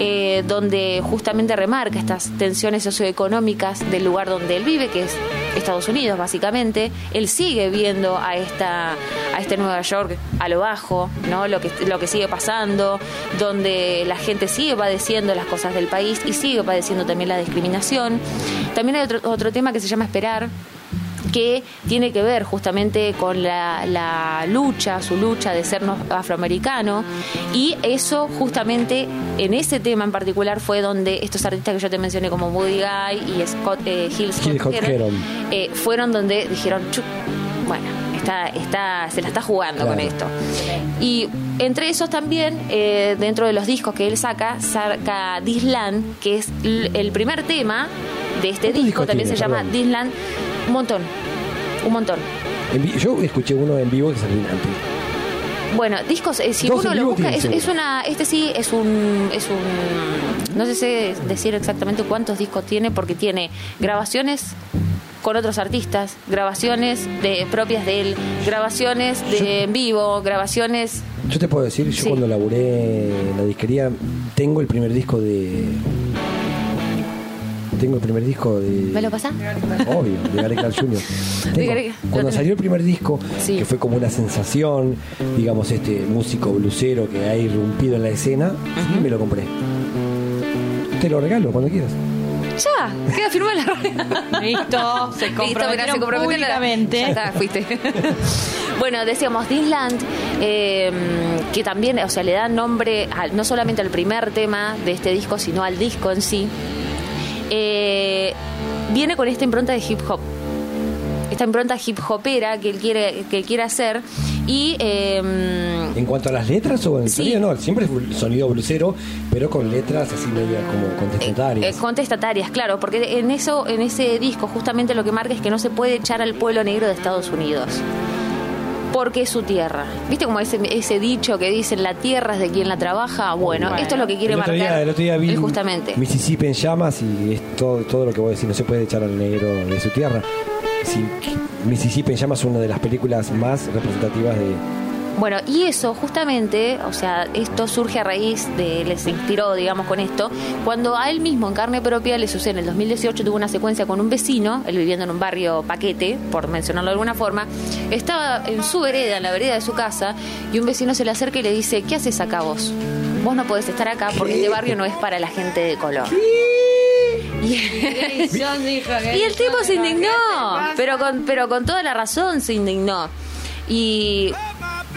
eh, donde justamente remarca estas tensiones socioeconómicas del lugar donde él vive, que es Estados Unidos, básicamente. Él sigue viendo a esta a este Nueva York a lo bajo, ¿no? Lo que lo que sigue pasando, donde la gente sigue padeciendo las cosas del país y sigue padeciendo también la discriminación. También hay otro, otro tema que se llama esperar que tiene que ver justamente con la, la lucha, su lucha de ser no- afroamericano y eso justamente en ese tema en particular fue donde estos artistas que yo te mencioné como Woody Guy y Scott eh, Hill Scott Hill Scott Heron, Heron. eh, fueron donde dijeron "Chu, bueno está, está, se la está jugando Claro. con esto y entre esos también eh, dentro de los discos que él saca saca Disland que es el primer tema de este ¿Cuántos disco también tiene? se llama. Disland un montón un montón yo escuché uno en vivo que es alucinante. Bueno, discos, eh, si Dos uno lo busca, es, es una, este sí es un, es un, no sé decir exactamente cuántos discos tiene, porque tiene grabaciones con otros artistas, grabaciones de propias de él, grabaciones de en vivo, grabaciones. Yo te puedo decir, yo Sí. cuando laburé en la disquería, tengo el primer disco de. Tengo el primer disco de. ¿Me lo pasás? Obvio, de Gary Clark Jr. Tengo. Cuando salió el primer disco, Sí. que fue como una sensación, digamos, este músico blusero que ha irrumpido en la escena, sí, me lo compré. Te lo regalo cuando quieras. Ya, queda la red. Listo, se Listo, comprometieron se comprometieron. públicamente. Ya está, fuiste. bueno, decíamos Disland, eh, que también, o sea, le da nombre a- no solamente al primer tema de este disco, sino al disco en sí. Eh, viene con esta impronta de hip hop. Esta impronta hip hopera que él quiere, que él quiere hacer. Y eh, ¿En cuanto a las letras o en Sí. sonido? No, siempre es sonido blusero, pero con letras así media como contestatarias. Eh, contestatarias, claro, porque en eso, en ese disco, justamente lo que marca es que no se puede echar al pueblo negro de Estados Unidos. Porque es su tierra. ¿Viste como ese, ese dicho que dicen la tierra es de quien la trabaja? Bueno, Bueno. esto es lo que quiere el otro, marcar. día, el otro día vi él justamente. Mississippi en llamas y es todo, todo lo que voy a decir. No se puede echar al negro de su tierra. Sí, Mississippi en llamas es una de las películas más representativas de. Bueno, y eso justamente, o sea, esto surge a raíz de, les inspiró, digamos, con esto, cuando a él mismo en carne propia le sucede en el 2018, tuvo una secuencia con un vecino, él viviendo en un barrio paquete, por mencionarlo de alguna forma, estaba en su vereda, en la vereda de su casa, y un vecino se le acerca y le dice, ¿qué haces acá vos? Vos no podés estar acá porque este barrio no es para la gente de color. Y, y el tipo se indignó, pero con, pero con toda la razón se indignó. Y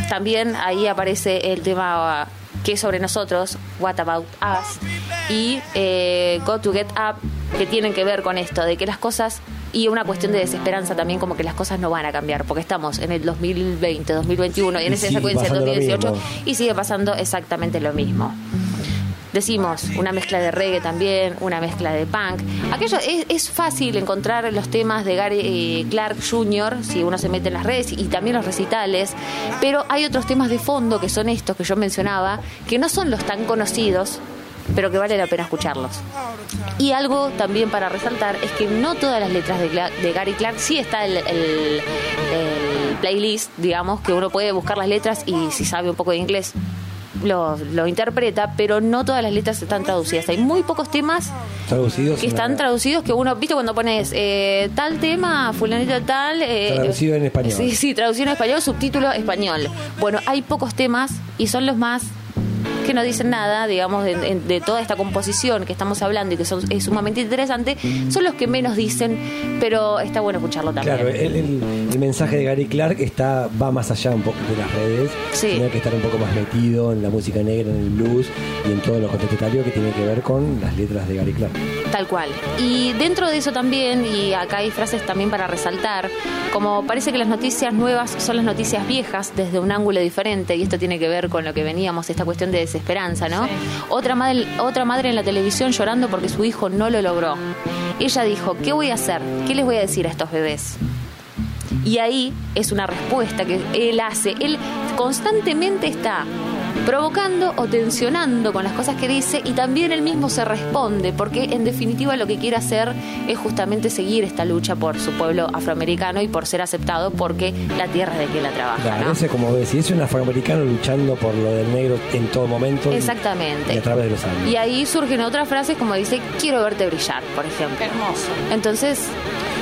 también ahí aparece el tema uh, que es sobre nosotros, What About Us, y eh, Go to Get Up, que tienen que ver con esto, de que las cosas, y una cuestión de desesperanza también, como que las cosas no van a cambiar, porque estamos en el 2020, 2021 y en Y esa secuencia del pasando lo 2018 mismo. y sigue pasando exactamente lo mismo. Decimos una mezcla de reggae también, una mezcla de punk. Aquello es, es fácil encontrar los temas de Gary eh, Clark Jr. si uno se mete en las redes y también los recitales, pero hay otros temas de fondo que son estos que yo mencionaba, que no son los tan conocidos, pero que vale la pena escucharlos. Y algo también para resaltar es que no todas las letras de, de Gary Clark, sí está el- el playlist, digamos, que uno puede buscar las letras y si sabe un poco de inglés lo, lo interpreta, pero no todas las letras están traducidas. Hay muy pocos temas Traducidos. que están traducidos que uno, viste cuando pones eh, tal tema, fulanito tal... eh, Traducido en español. Sí, sí, traducido en español, subtítulo español. Bueno, hay pocos temas y son los más que no dicen nada, digamos, de, toda esta composición que estamos hablando y que son, es sumamente interesante, son los que menos dicen, pero está bueno escucharlo también. Claro, el, el- el mensaje de Gary Clark está va más allá un poco de las redes. Sí. Tiene que estar un poco más metido en la música negra, en el blues y en todo lo contestatario que tiene que ver con las letras de Gary Clark. Tal cual. Y dentro de eso también, y acá hay frases también para resaltar, como parece que las noticias nuevas son las noticias viejas desde un ángulo diferente, y esto tiene que ver con lo que veníamos, esta cuestión de desesperanza, ¿no? Sí. Otra, madre, otra madre en la televisión llorando porque su hijo no lo logró. Ella dijo, ¿qué voy a hacer? ¿Qué les voy a decir a estos bebés? Y ahí es una respuesta que él hace. Él constantemente está provocando o tensionando con las cosas que dice y también él mismo se responde, porque en definitiva lo que quiere hacer es justamente seguir esta lucha por su pueblo afroamericano y por ser aceptado porque la tierra es de que la trabaja. Claro, ¿no? ese como ves, y es un afroamericano luchando por lo del negro en todo momento. y- Exactamente. Y a través de los años. Y ahí surgen otras frases como dice, quiero verte brillar, por ejemplo. Hermoso. Entonces,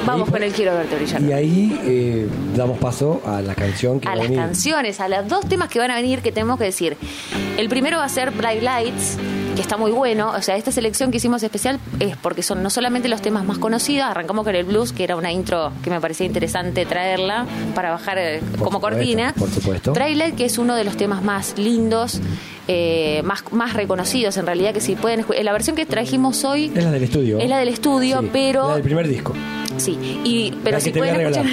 vamos Y- con el quiero verte brillar. Y ahí eh, damos paso a la canción que a va a las venir. canciones, a los dos temas que van a venir que tenemos que decir. El primero va a ser Bright Lights, que está muy bueno. O sea, esta selección que hicimos especial es porque son no solamente los temas más conocidos, arrancamos con el blues, que era una intro que me parecía interesante traerla para bajar eh, Por como supuesto, cortina. por supuesto. Bright Light, que es uno de los temas más lindos. Eh, más, más reconocidos en realidad que si pueden la versión que trajimos hoy Es la del estudio. es la del estudio Sí, pero La del primer disco. Sí, y, pero La si pueden escuchar.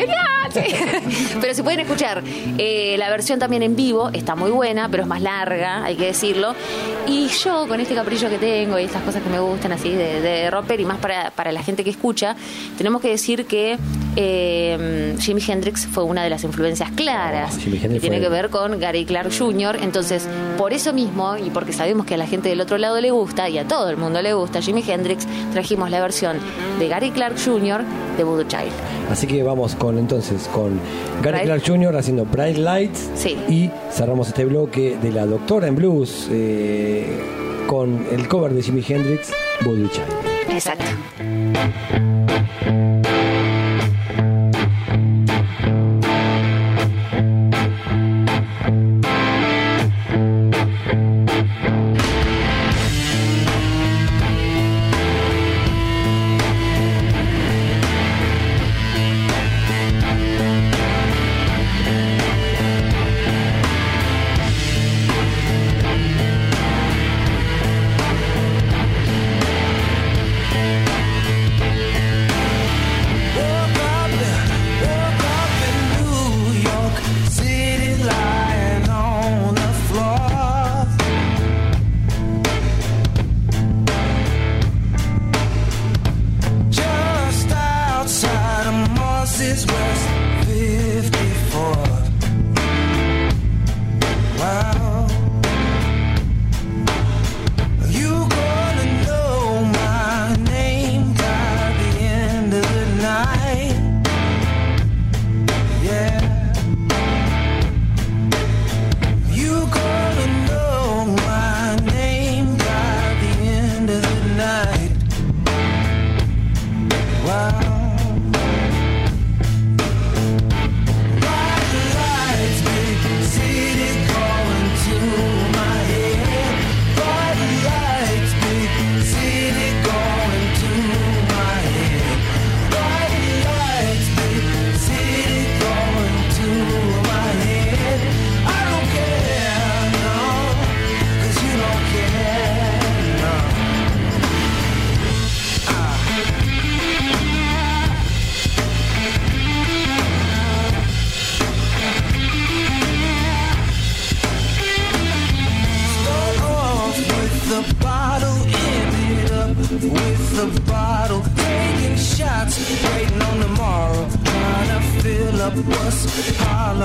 ¡Genial! sí. pero si pueden escuchar eh, la versión también en vivo, está muy buena, pero es más larga, hay que decirlo. Y yo, con este capricho que tengo y estas cosas que me gustan así de, de romper, y más para, para la gente que escucha, tenemos que decir que eh, Jimi Hendrix fue una de las influencias claras Oh, Jimi Hendrix que tiene que ver con Gary Clark Jr. Entonces, por eso mismo, y porque sabemos que a la gente del otro lado le gusta, y a todo el mundo le gusta, Jimi Hendrix, trajimos la versión de Gary Clark Jr. de Voodoo Child. Así que vamos con entonces con Gary Bright- Clark Jr. haciendo Bright Lights Sí. y cerramos este bloque de la Doctora en Blues eh, con el cover de Jimi Hendrix, Voodoo Child. Exacto.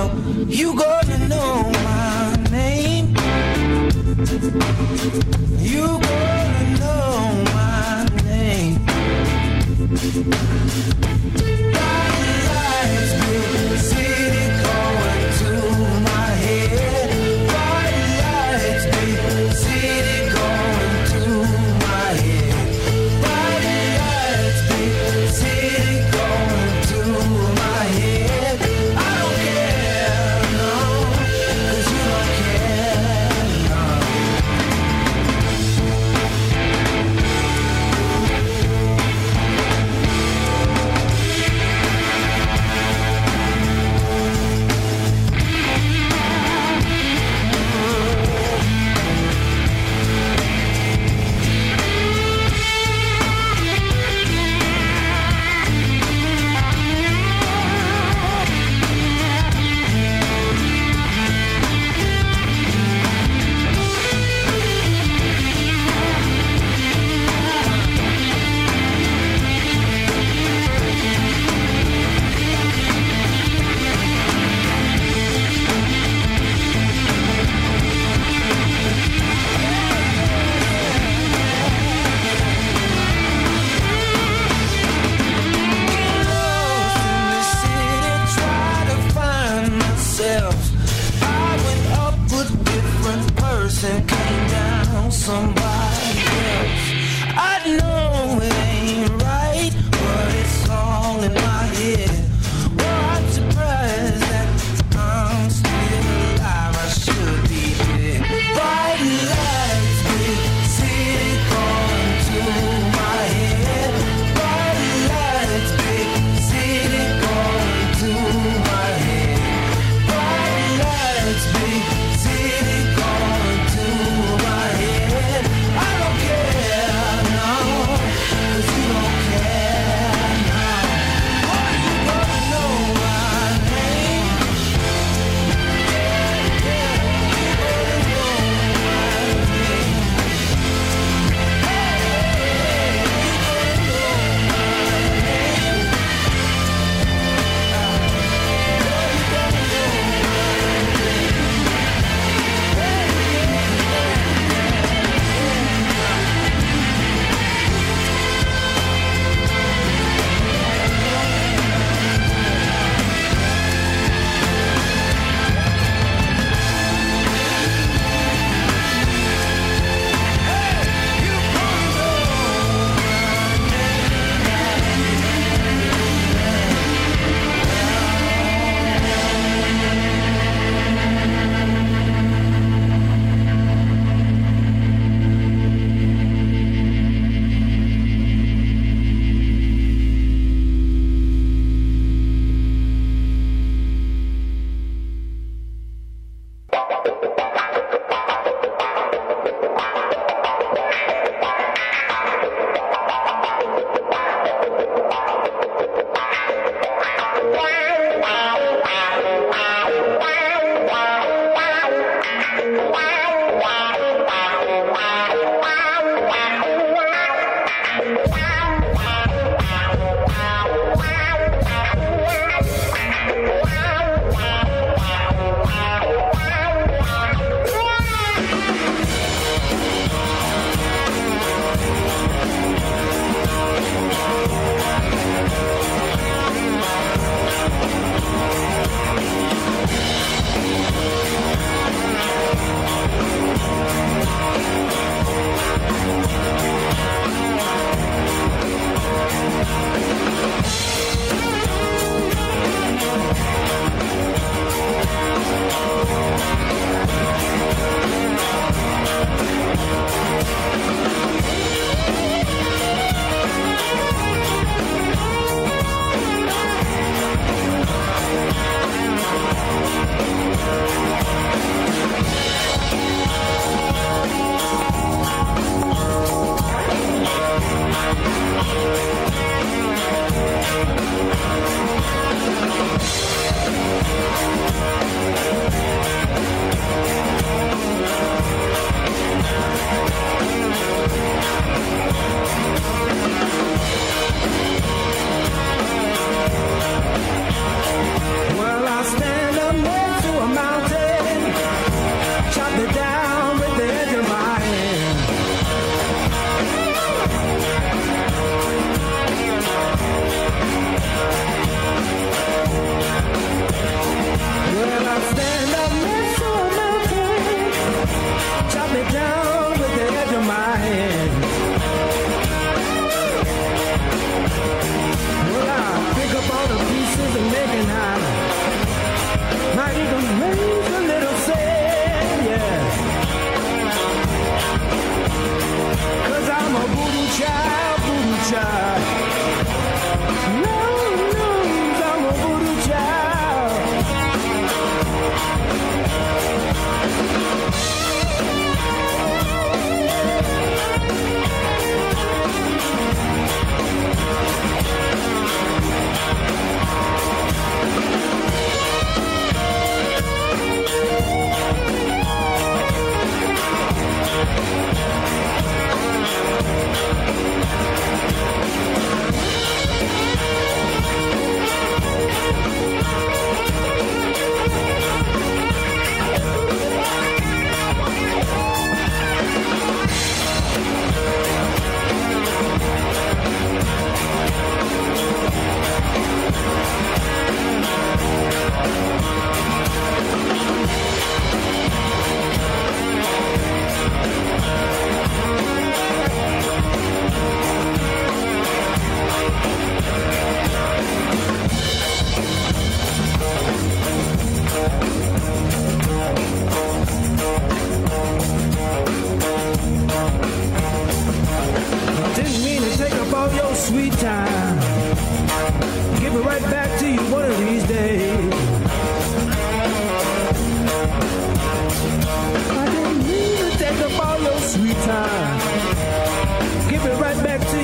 now, you gonna know my name. You gonna know my name.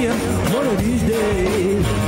One of these days.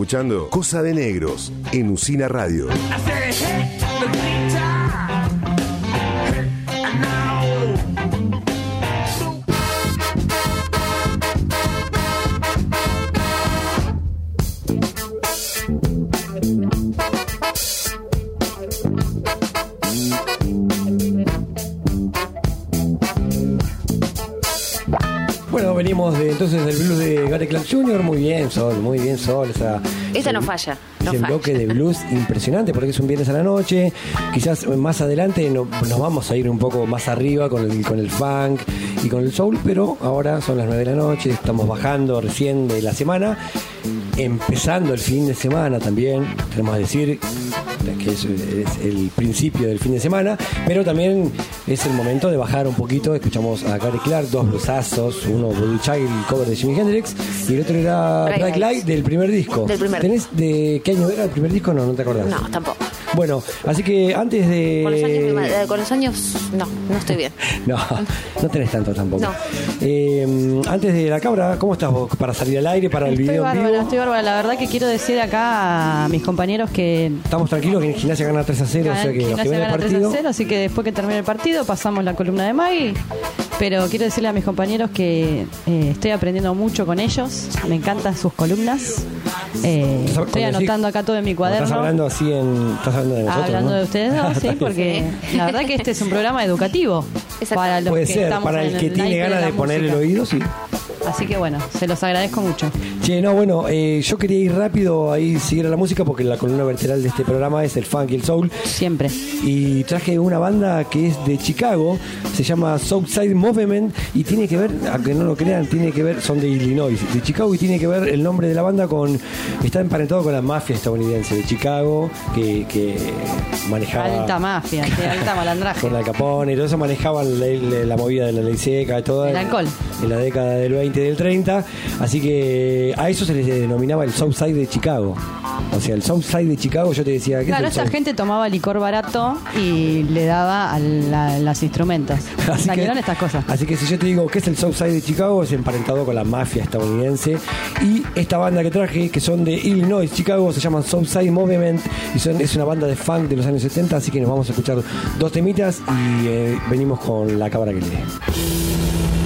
Escuchando Cosa de Negros en Usina Radio. Entonces del blues de Gary Clark Jr. Muy bien, Sol, muy bien, Sol. Esa, no falla, no ese falla. bloque de blues impresionante porque es un viernes a la noche. Quizás más adelante no- nos vamos a ir un poco más arriba con el, con el funk y con el soul, pero ahora son las 9 de la noche, estamos bajando recién de la semana, empezando el fin de semana también, tenemos que decir que es, es el principio del fin de semana, pero también es el momento de bajar un poquito. Escuchamos a Gary Clark, dos blusazos, uno Voodoo Child, cover de Jimi Hendrix, y el otro era Bright Lights. Light del primer disco. Del primer. ¿Tenés de qué año era el primer disco? No, no te acordás. No, tampoco. Bueno, así que antes de. Con los años, eh, con los años, no, no estoy bien. No, no tenés tanto tampoco. No. Eh, antes de la cabra, ¿cómo estás vos? Para salir al aire, para el Estoy video en bárbara, vivo. estoy bárbara. La verdad que quiero decir acá a mis compañeros que Estamos tranquilos que en Gimnasia gana 3 a 0, o sea que los que Gimnasia ven el gana 3 a partido. 0, así que después que termine el partido pasamos la columna de Maggie. Pero quiero decirle a mis compañeros que eh, estoy aprendiendo mucho con ellos. Me encantan sus columnas. Eh, estoy anotando decís- acá todo en mi cuaderno. Estás hablando así en. Estás hablando de nosotros. Hablando ¿no? de ustedes dos, sí, porque la verdad que este es un programa educativo para los Puede que ser, estamos para el en que tiene ganas de poner el oído, sí. Así que bueno, se los agradezco mucho. Che, no, bueno, eh, yo quería ir rápido ahí seguir a la música porque la columna vertebral de este programa es el funk y el soul. Siempre. Y traje una banda que es de Chicago, se llama Southside Movement y tiene que ver, aunque no lo crean, tiene que ver, son de Illinois, de Chicago y tiene que ver el nombre de la banda con, está emparentado con la mafia estadounidense de Chicago que, que manejaba... Alta mafia, sí, alta malandraje. con Al Capone y todo eso manejaban la, la- la movida de la ley seca y todo El alcohol. en la década del 20 20 del 30. Así que a eso se les denominaba el South Side de Chicago. O sea, el South Side de Chicago, yo te decía que Claro, es esa gente tomaba licor barato y le daba a la- las instrumentos. Así que, estas cosas. así que si yo te digo que es el Southside de Chicago, es emparentado con la mafia estadounidense. Y esta banda que traje, que son de Illinois, Chicago, se llaman Southside Movement. Y son, es una banda de funk de los años 70. Así que nos vamos a escuchar dos temitas y eh, venimos con la cámara que lee.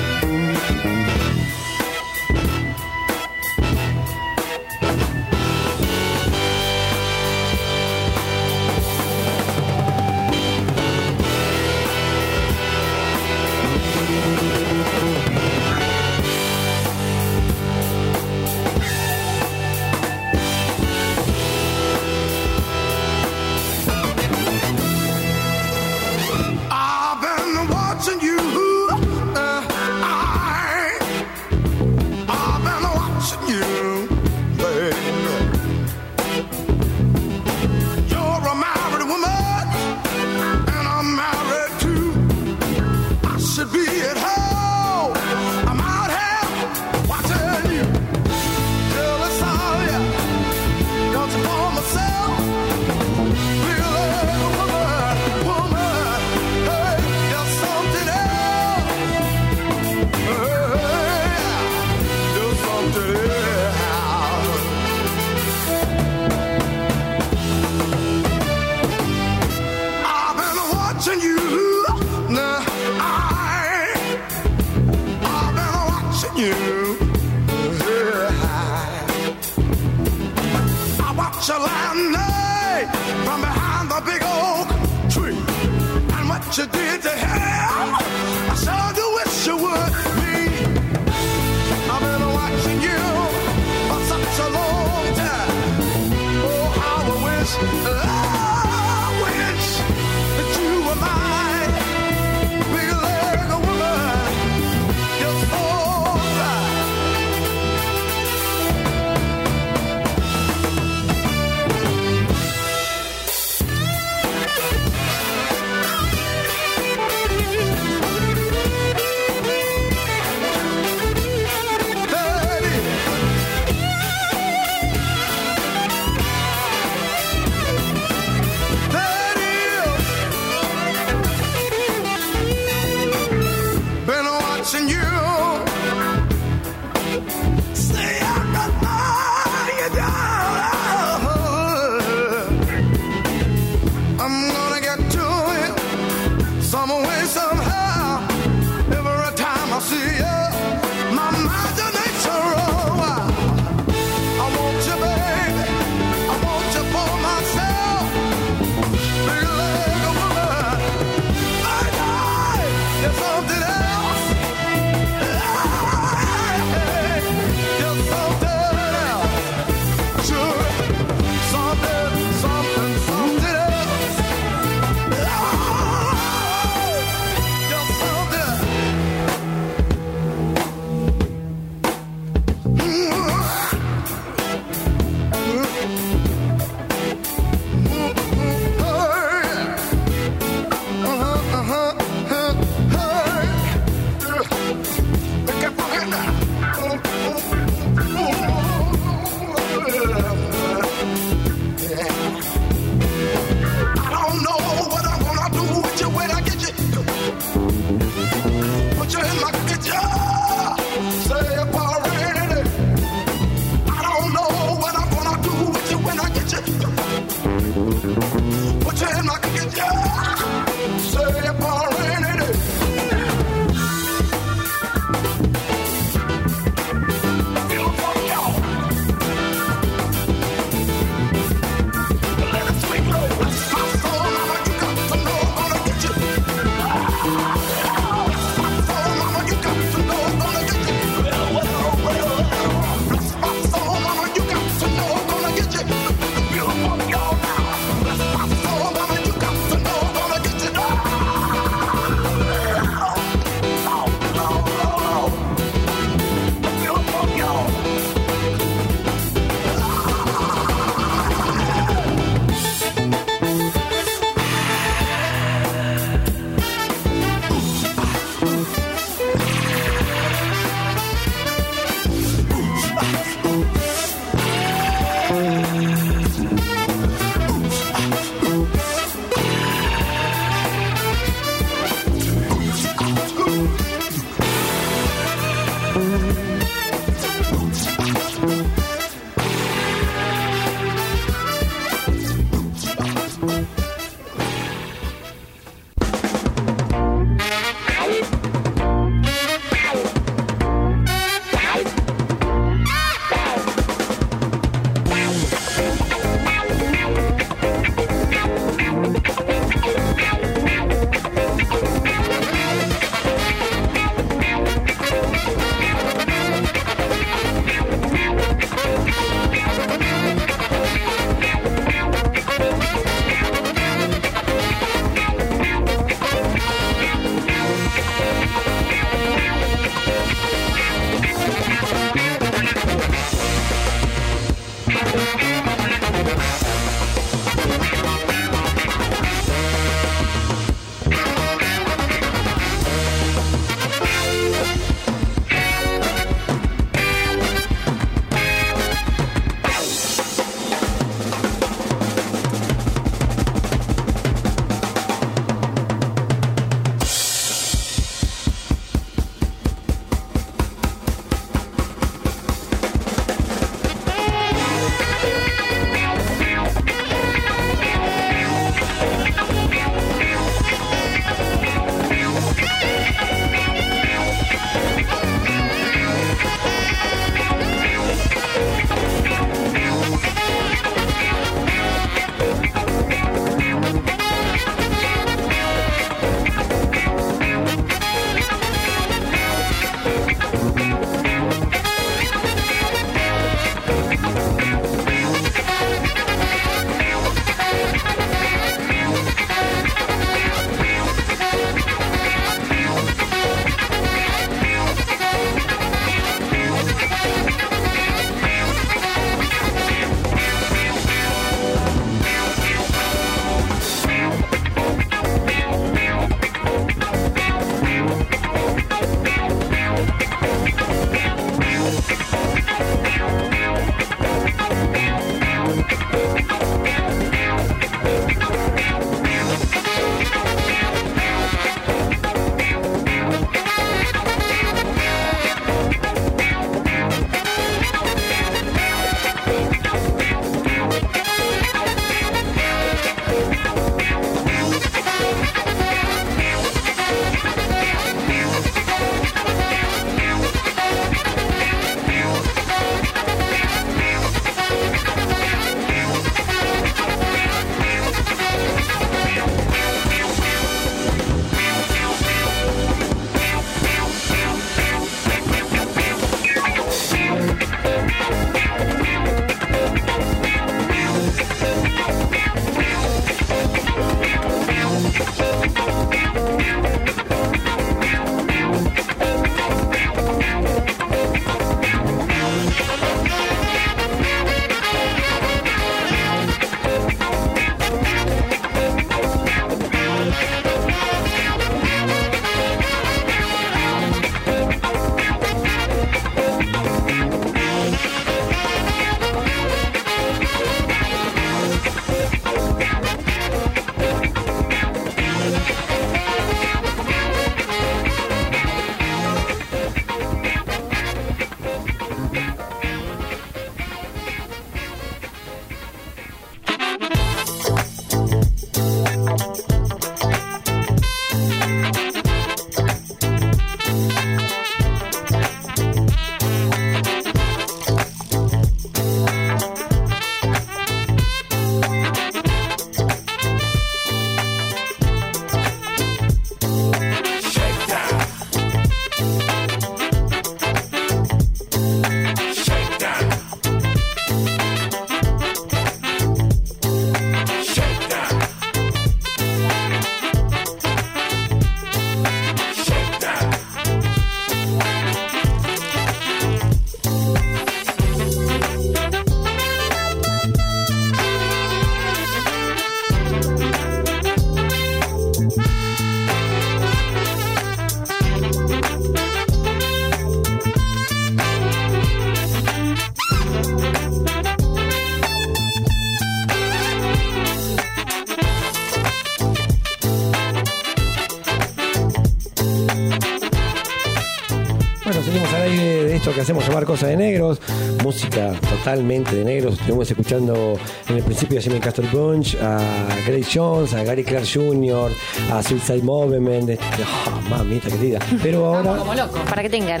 Que hacemos llamar Cosas de Negros, música totalmente de negros. Estuvimos escuchando en el principio a Jimmy Castle Bunch, a Grace Jones, a Gary Clark Jr., a Suicide Movement, oh, mamita querida. Pero ahora, Como loco. Para que tengan.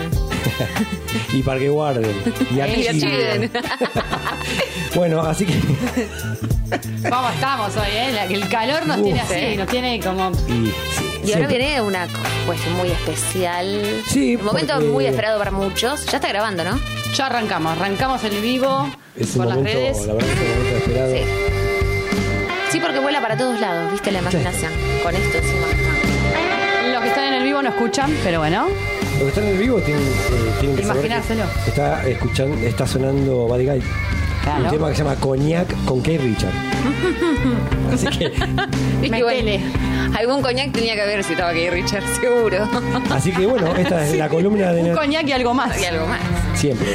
y Parque Warden, y a Y a Chile. Chiden. Bueno, así que. ¿Cómo estamos hoy, eh? El calor nos Uf. tiene así, nos tiene como... Y, Y ahora viene una cuestión muy especial. Sí, Un momento porque- muy esperado para muchos. Ya está grabando, ¿no? Ya arrancamos, arrancamos el vivo Es por las redes. la verdad que es un momento esperado. Sí. Sí, porque vuela para todos lados, ¿viste? La imaginación. Con esto encima. Los que están en el vivo no escuchan, pero bueno. Los que están en el vivo tienen, eh, tienen que saber que Imaginárselo. Está escuchando, está sonando Body Guy. Claro. Un tema que se llama Coñac con Kate Richard. Así que, bueno, algún coñac tenía que haber si estaba aquí Richard, seguro. así que bueno, esta es la columna de Un coñac y algo más. y algo más. siempre.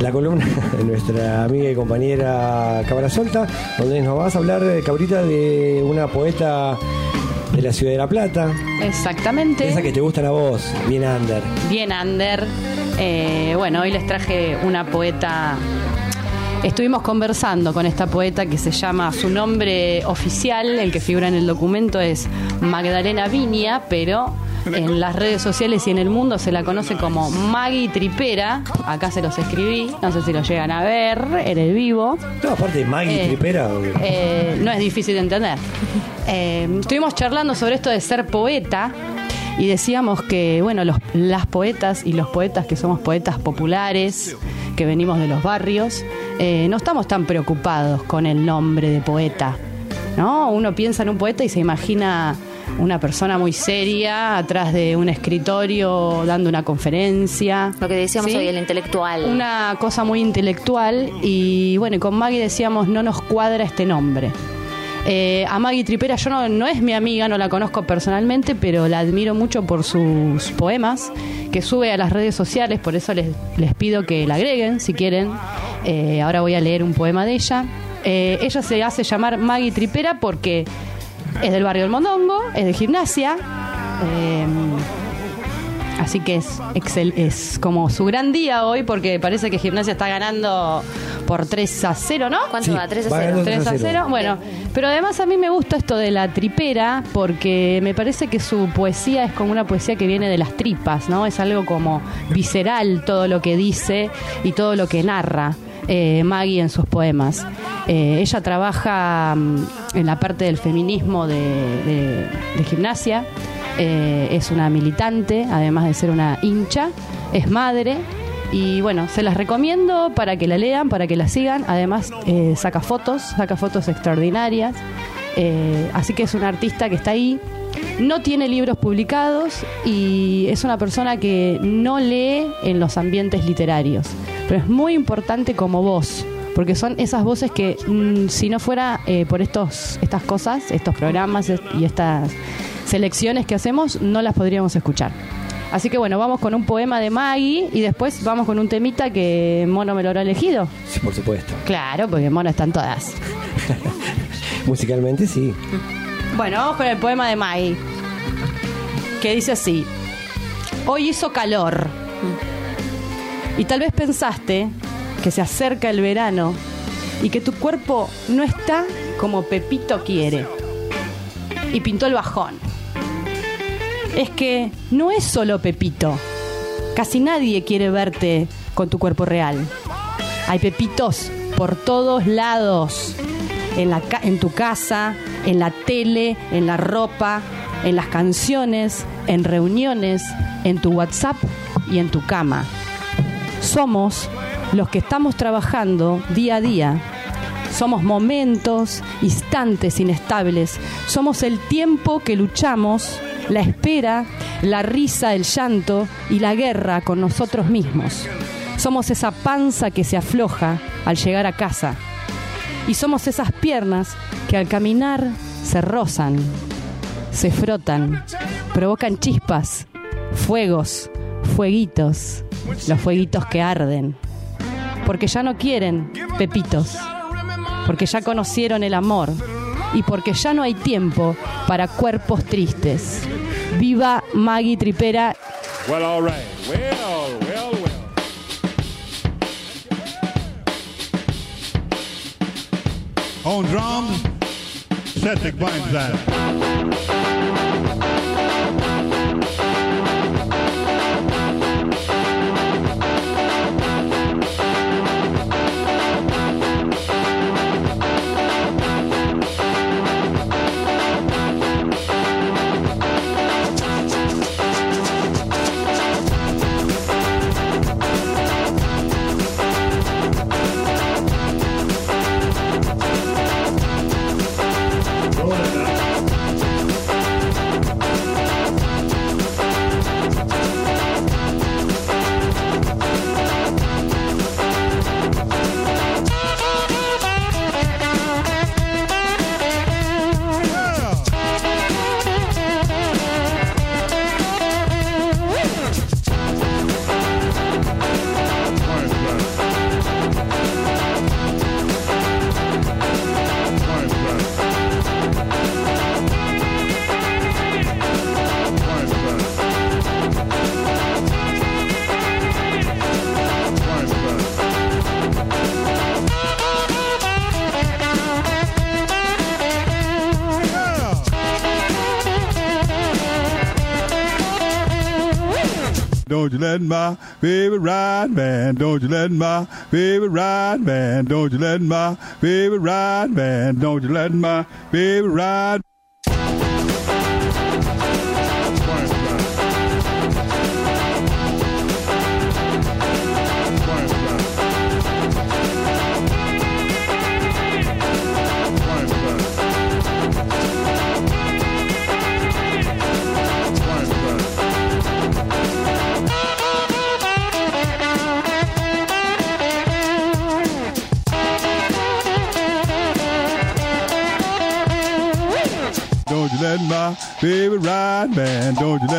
La columna de nuestra amiga y compañera Cabra Solta, donde nos vas a hablar, eh, Cabrita, de una poeta de la ciudad de La Plata. Exactamente. Esa que te gustan a vos, bien under. bien under. Eh, bueno, hoy les traje una poeta. Estuvimos conversando con esta poeta que se llama, su nombre oficial, el que figura en el documento es Magdalena Viña, pero en las redes sociales y en el mundo se la conoce como Maggie Tripera. Acá se los escribí, no sé si lo llegan a ver en el vivo. No, aparte de Maggie Eh, Tripera. eh, no es difícil de entender. Eh, estuvimos charlando sobre esto de ser poeta y decíamos que, bueno, los, las poetas y los poetas que somos poetas populares, que venimos de los barrios, eh, no estamos tan preocupados con el nombre de poeta. ¿no? Uno piensa en un poeta y se imagina una persona muy seria atrás de un escritorio dando una conferencia. Lo que decíamos ¿sí? hoy, el intelectual. Una cosa muy intelectual y bueno, con Maggie decíamos no nos cuadra este nombre. Eh, a Maggie Tripera yo no, no es mi amiga, no la conozco personalmente, pero la admiro mucho por sus poemas que sube a las redes sociales, por eso les, pido que la agreguen si quieren. Eh, ahora voy a leer un poema de ella. Eh, ella se hace llamar Maggie Tripera porque es del barrio del Mondongo, es de gimnasia. Así que es, excel, es como su gran día hoy porque parece que Gimnasia está ganando por 3 a 0, ¿no? ¿Cuánto Sí, va? 3 a va 0. ganando 3 a 0. Bueno, pero además a mí me gusta esto de la tripera porque me parece que su poesía es como una poesía que viene de las tripas, ¿no? Es algo como visceral todo lo que dice y todo lo que narra eh, Maggie en sus poemas. Eh, ella trabaja mm, en la parte del feminismo de, gimnasia. Eh, es una militante, además de ser una hincha, es madre y bueno, se las recomiendo para que la lean, para que la sigan. Además, eh, saca fotos, saca fotos extraordinarias. Así que es una artista que está ahí. No tiene libros publicados y es una persona que no lee en los ambientes literarios. Pero es muy importante como voz, porque son esas voces que mm, si no fuera eh, por estos, estas cosas, estos programas y estas selecciones que hacemos, no las podríamos escuchar. Así que bueno, vamos con un poema de Maggie y después vamos con un temita que Mono me lo habrá elegido. Sí, por supuesto. Claro, porque Mono están todas. Musicalmente sí. Bueno, vamos con el poema de Maggie, que dice así. Hoy hizo calor y tal vez pensaste que se acerca el verano y que tu cuerpo no está como Pepito quiere. Y pintó el bajón. Es que no es solo Pepito. Casi nadie quiere verte con tu cuerpo real. Hay pepitos por todos lados. En, la en tu casa, en la tele, en la ropa, en las canciones, en reuniones, en tu WhatsApp y en tu cama. Somos los que estamos trabajando día a día. Somos momentos, instantes inestables. Somos el tiempo que luchamos, la espera, la risa, el llanto y la guerra con nosotros mismos. Somos esa panza que se afloja al llegar a casa. Y somos esas piernas que al caminar se rozan, se frotan, provocan chispas, fuegos, fueguitos, los fueguitos que arden. Porque ya no quieren pepitos, porque ya conocieron el amor y porque ya no hay tiempo para cuerpos tristes. Viva Maggie Tripera On drums, Cedric Weinstein. Don't you let my baby ride, man. Don't you let my baby ride, man. Don't you let my baby ride, man. Don't you let my baby ride.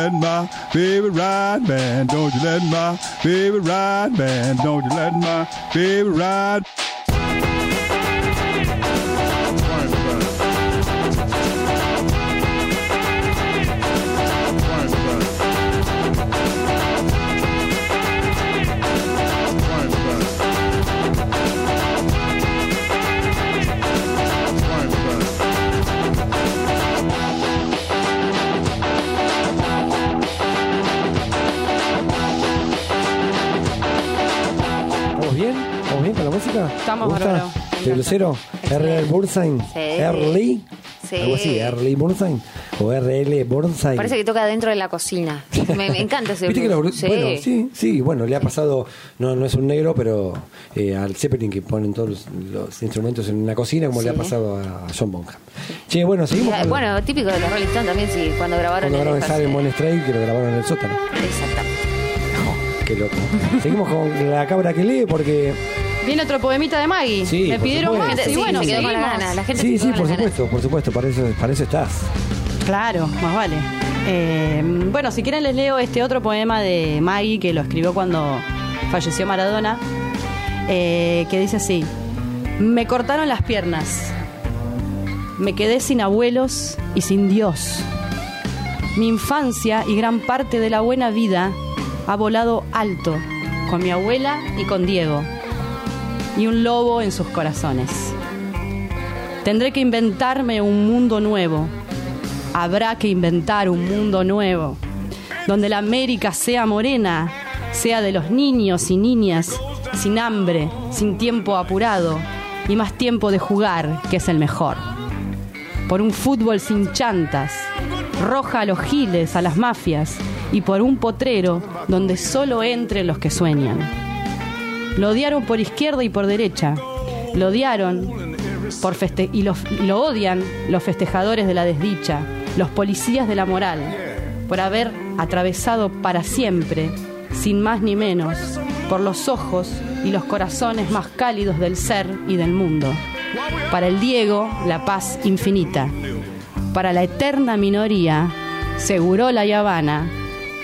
Let my baby ride, man. Don't you let my baby ride, man. Don't you let my baby ride. Estamos ¿Te gusta? bárbaro. ¿De Lucero? ¿R.L. Burnside? Sí. ¿Early? Sí. Algo así, ¿Early Burnside? ¿O R.L. Burnside? Parece que toca dentro de la cocina. Me, me encanta ese Viste que los- Sí. Bueno, sí, sí, bueno, le ha pasado, no, no es un negro, pero eh, al Zeppelin que ponen todos los, los instrumentos en la cocina, como le ha pasado a John Bonham. Che, bueno, seguimos con- Bueno, típico de los Rolling Stones también, sí, cuando grabaron cuando el grabaron Jefferson. Simon Strait, que lo grabaron en el sótano. Exactamente. Qué loco. Seguimos con la cabra que lee porque... Viene otro poemita de Maggie. Sí, Me pidieron supuesto. más Sí, y bueno, se quedó con. La gente Sí, se sí, por supuesto, por supuesto, para eso, para eso estás. Claro, más vale. Eh, bueno, si quieren les leo este otro poema de Maggie que lo escribió cuando falleció Maradona, eh, que dice así, me cortaron las piernas, me quedé sin abuelos y sin Dios. Mi infancia y gran parte de la buena vida ha volado alto con mi abuela y con Diego, y un lobo en sus corazones. Tendré que inventarme un mundo nuevo. Habrá que inventar un mundo nuevo, donde la América sea morena, sea de los niños y niñas, sin hambre, sin tiempo apurado y más tiempo de jugar, que es el mejor. Por un fútbol sin chantas, roja a los giles, a las mafias, y por un potrero donde solo entren los que sueñan. Lo odiaron por izquierda y por derecha. Lo odiaron por y, lo, lo odian los festejadores de la desdicha, los policías de la moral, por haber atravesado para siempre, sin más ni menos, por los ojos y los corazones más cálidos del ser y del mundo. Para el Diego, la paz infinita. Para la eterna minoría, seguró la Habana,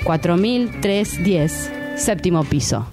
4310, séptimo piso.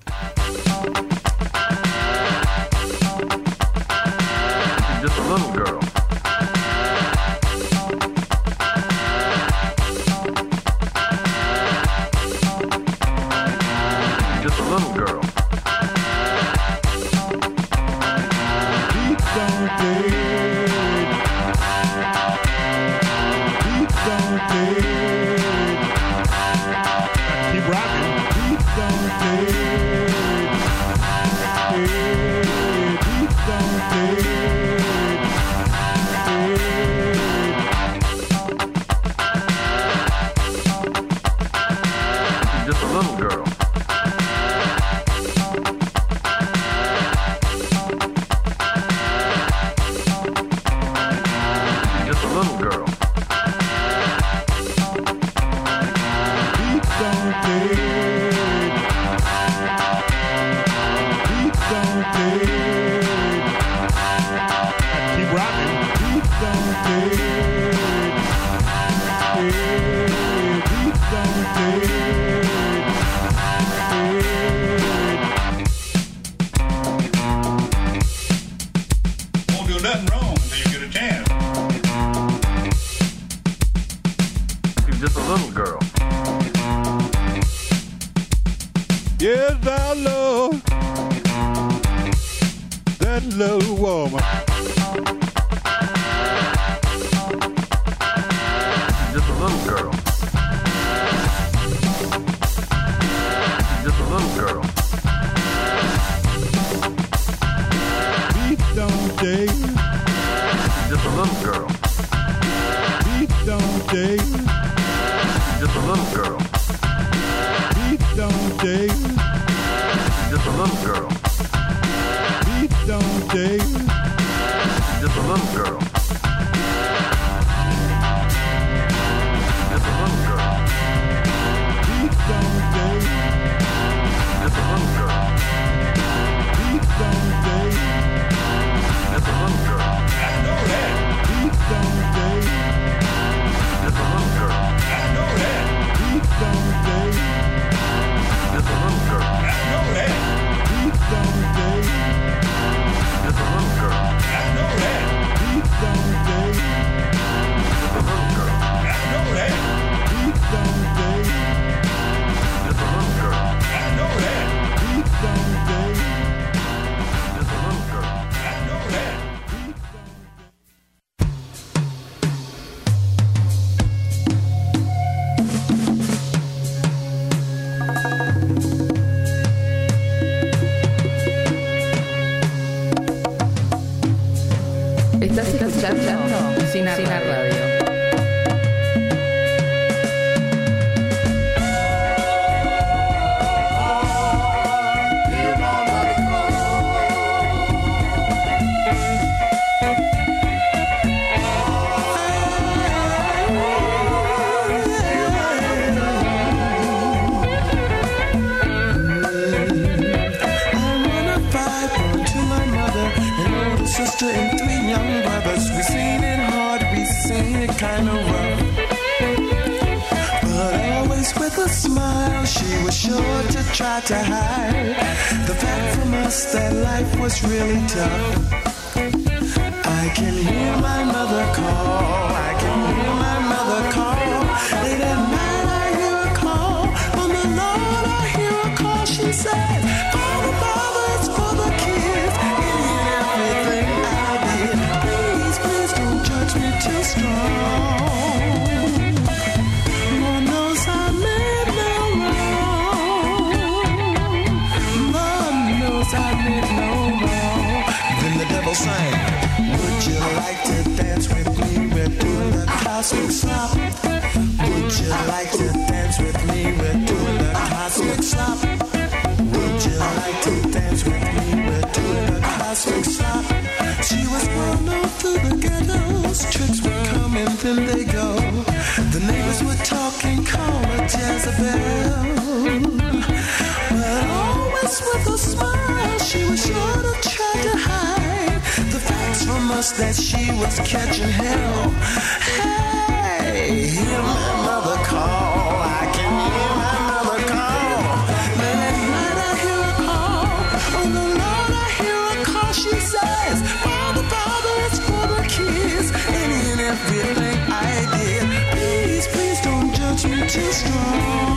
Yes, I love that little woman. She's just a little girl. She's just a little girl. Please don't She's just a little girl. please don't take, Yeah. Too strong.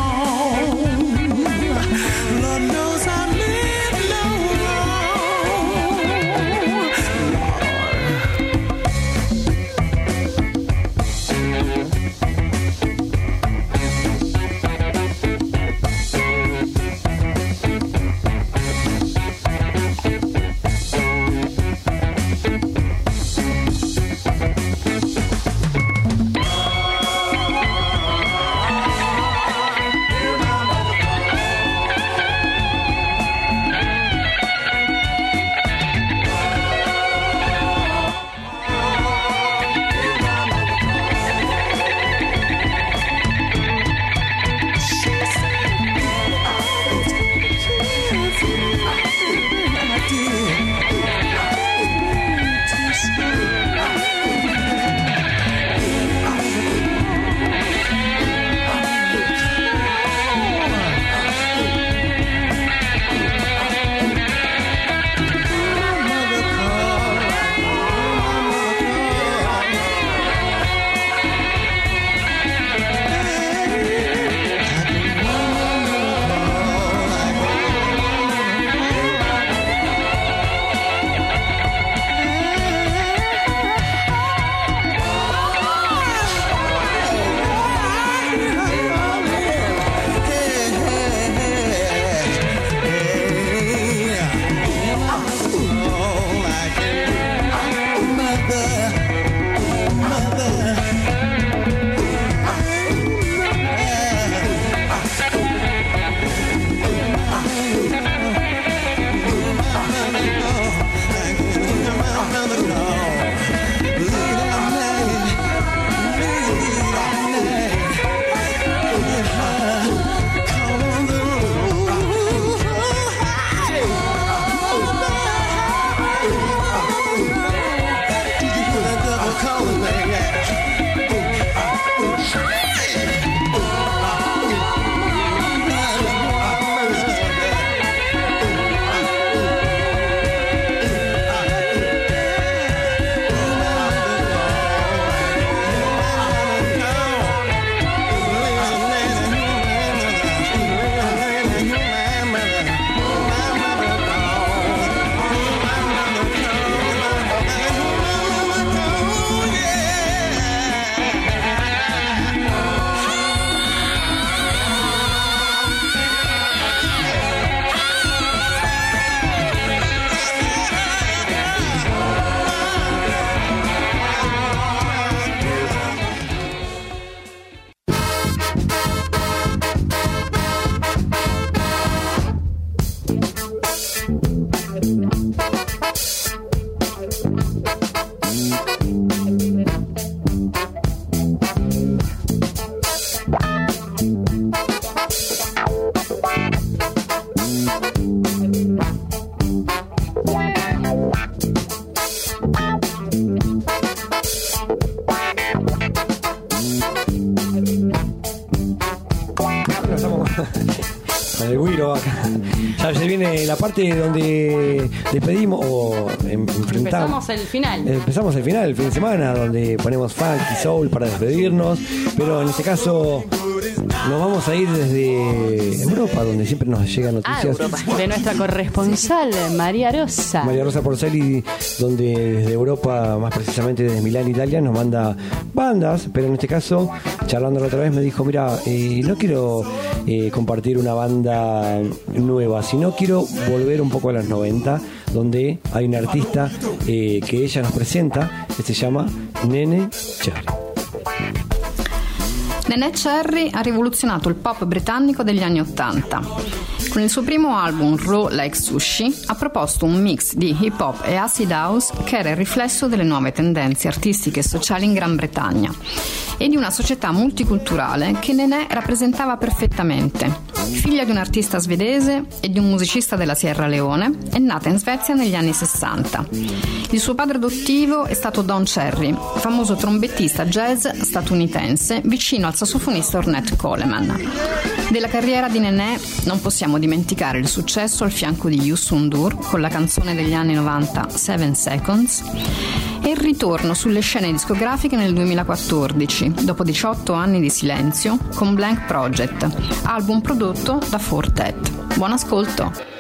el guiro acá. Ya se viene la parte donde despedimos o em- enfrentamos. Empezamos el final. Empezamos el final, el fin de semana, donde ponemos funk y soul para despedirnos. Pero en este caso nos vamos a ir desde Europa, donde siempre nos llegan Ah, noticias. Europa. De nuestra corresponsal, María Rosa. María Rosa Porceli, donde desde Europa, más precisamente desde Milán, Italia, nos manda bandas, pero en este caso, charlando la otra vez, me dijo, mira, eh, no quiero eh, compartir una banda nueva, sino quiero volver un poco a los 90, donde hay un artista eh, que ella nos presenta, que se llama Nene Cherry. Nenè Cherry ha rivoluzionato il pop britannico degli anni Ottanta. Con il suo primo album Raw Like Sushi ha proposto un mix di hip hop e acid house che era il riflesso delle nuove tendenze artistiche e sociali in Gran Bretagna e di una società multiculturale che Nenè rappresentava perfettamente. Figlia di un artista svedese e di un musicista della Sierra Leone, è nata in Svezia negli anni 60. Il suo padre adottivo è stato Don Cherry, famoso trombettista jazz statunitense vicino al sassofonista Ornette Coleman. Della carriera di Nenè non possiamo dimenticare il successo al fianco di Yusun Dur con la canzone degli anni 90 Seven Seconds e il ritorno sulle scene discografiche nel 2014, dopo 18 anni di silenzio, con Blank Project, album prodotto da Fortet. Buon ascolto!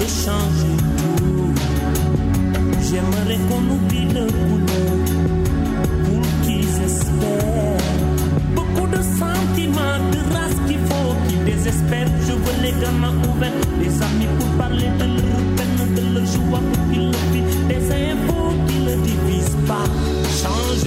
échanger tout. J'aimerais qu'on oublie le boulot pour qu'ils espèrent. Beaucoup de sentiments, de race qu'il faut qu'ils désespèrent. Je veux les gamins ouverts, les amis pour parler de leur de leur joie pour qu'ils le vivent. Des infos qui ne divisent pas, change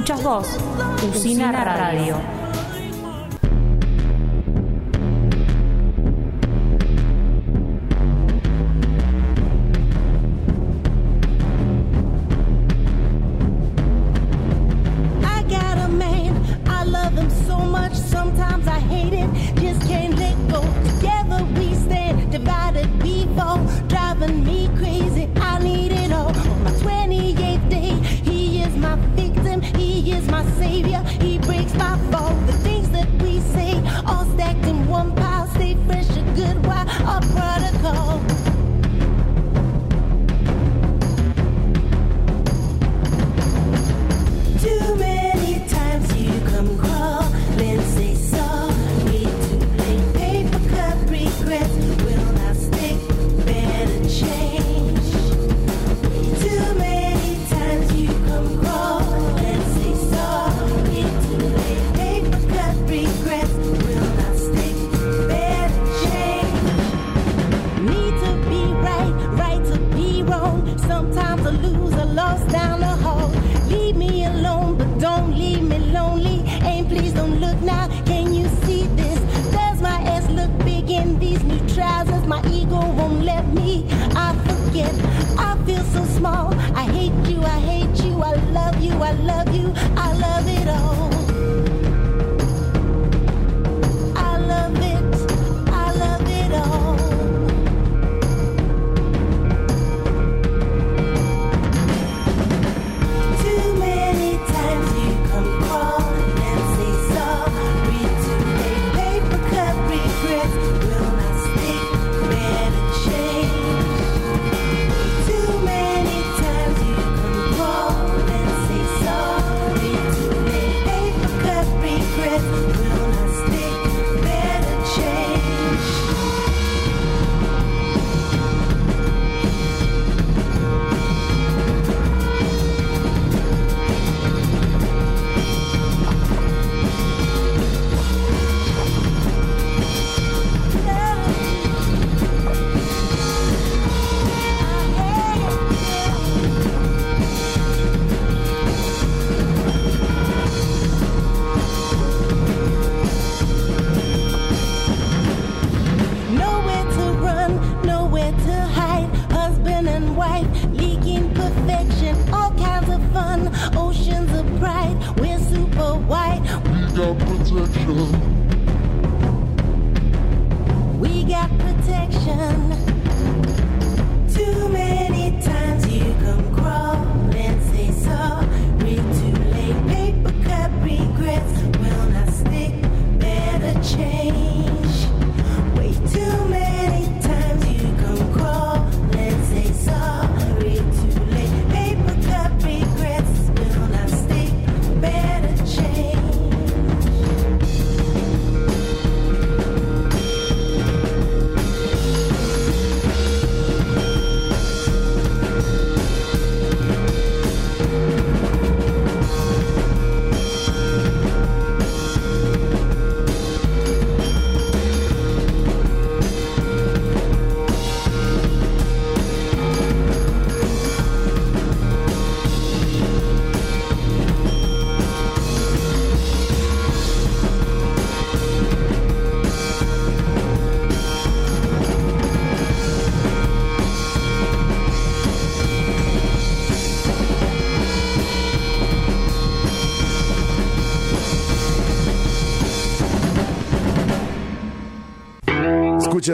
escuchas vos, Usina,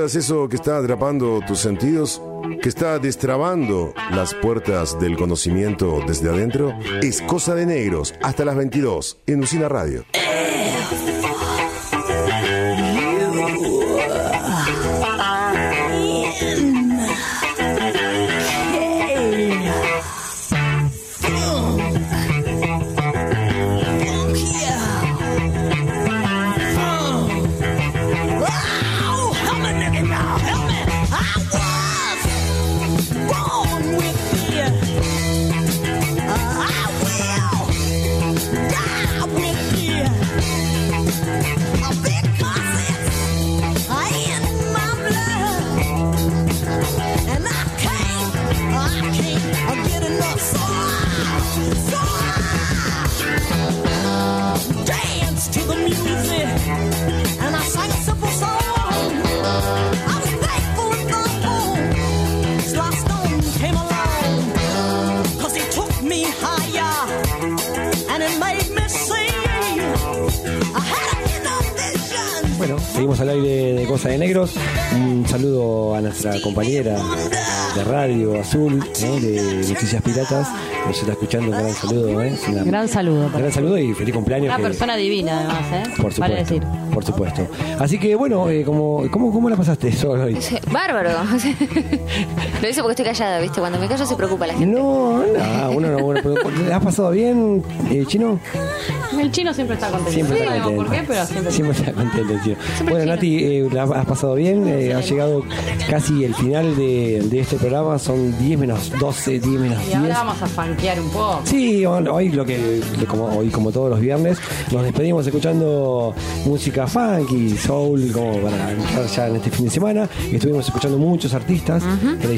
eso que está atrapando tus sentidos, que está destrabando las puertas del conocimiento desde adentro, es cosa de negros hasta las 22 en Usina Radio. Eh. Negros. Un saludo a nuestra compañera de radio Azul, ¿eh? de Noticias Piratas. Nos está escuchando, un gran saludo. ¿eh? Una- Gran saludo. gran saludo y feliz cumpleaños. Una que- persona divina, además, ¿eh? por Vale supuesto. decir. Por supuesto. Así que bueno, eh, como, ¿cómo, ¿cómo la pasaste solo hoy? Bárbaro. Lo hice porque estoy callada, ¿viste? Cuando me callo se preocupa la gente. No, no, uno no, bueno, pero ¿le has pasado bien, eh, Chino? El chino siempre está contento. Siempre no está contento. por qué, pero siempre, Siempre está contento, Chino. Bueno, Nati, eh, ¿la has pasado bien? Eh, ha llegado casi el final de, de este programa, son 10 menos 12, 10 menos Y 10. ahora vamos a fanquear un poco. Sí, hoy lo que como hoy como todos los viernes nos despedimos escuchando música funky, soul, como para entrar ya en este fin de semana. Estuvimos escuchando muchos artistas,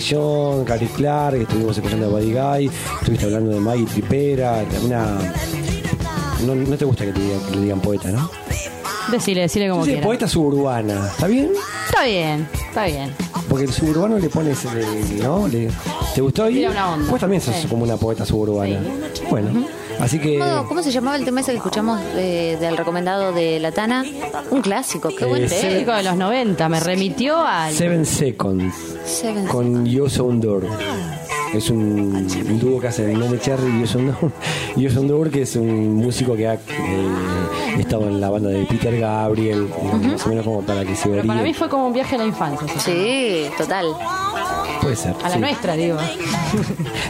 John, Gary Clark, estuvimos escuchando a Buddy Guy, estuviste hablando de Maggie Tripera, una no, no te gusta que, te diga- que le digan poeta, ¿no? Decile, decile como Sí, quieras. poeta suburbana, ¿está bien? Está bien, está bien. Porque el suburbano le pones, eh, ¿no? Le- ¿Te gustó? Y Tira una onda. Vos también sos Sí. como una poeta suburbana. Bueno, así que... ¿Cómo, cómo se llamaba el tema ese que escuchamos eh, del recomendado de La Tana? Un clásico, qué buen Eh, tema. Clásico de los 90, me remitió al. Seven Seconds Seven con Yo Soundor. Es un, un dúo que hacen Nene Cherry y Yo Soundor. Yo Soundor, que es un músico que ha eh, estado en la banda de Peter Gabriel, más o menos como para que se Pero para mí fue como un viaje a la infancia. Sí, total. Puede ser. A la sí. nuestra, digo.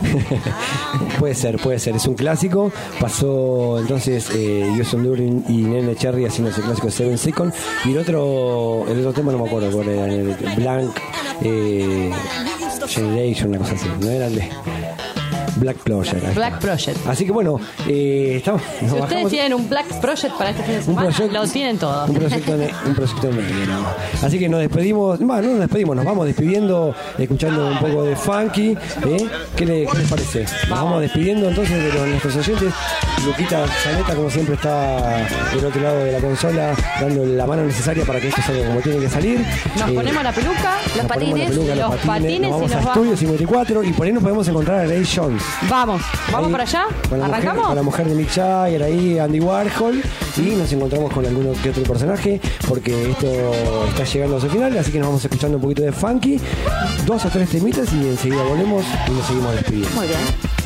puede ser, puede ser. Es un clásico. Pasó entonces eh, Yo Soundor y, y Nene Cherry haciendo ese clásico Seven Seconds. Y el otro, el otro tema no me acuerdo cuál era. el Blank eh, Generation, una cosa así. No era el de Black está. Black Project. Así que bueno, eh, estamos. Si ustedes bajamos- tienen un Black Project para este fin de semana, proyecto- lo tienen todo. Un proyecto, ne- un proyecto más. Así que nos despedimos, bueno, no nos despedimos, nos vamos despidiendo, escuchando un poco de funky. ¿eh? ¿Qué, le- qué les parece? Nos vamos despidiendo entonces de los- nuestros oyentes. Luquita Zaneta, como siempre, está del otro lado de la consola, dando la mano necesaria para que esto salga como tiene que salir. Nos Eh, ponemos la peluca, la peluca, los patines nos vamos y a nos Estudio vamos. 54 y por ahí nos podemos encontrar a Ray Jones. Vamos, vamos Ahí, para allá. Con la, mujer, ¿Arrancamos? con la mujer de Mick Jagger, ahí Andy Warhol, y nos encontramos con alguno que otro personaje, porque esto está llegando a su final, así que nos vamos escuchando un poquito de funky, dos o tres temitas y enseguida volvemos y nos seguimos despidiendo. Muy bien.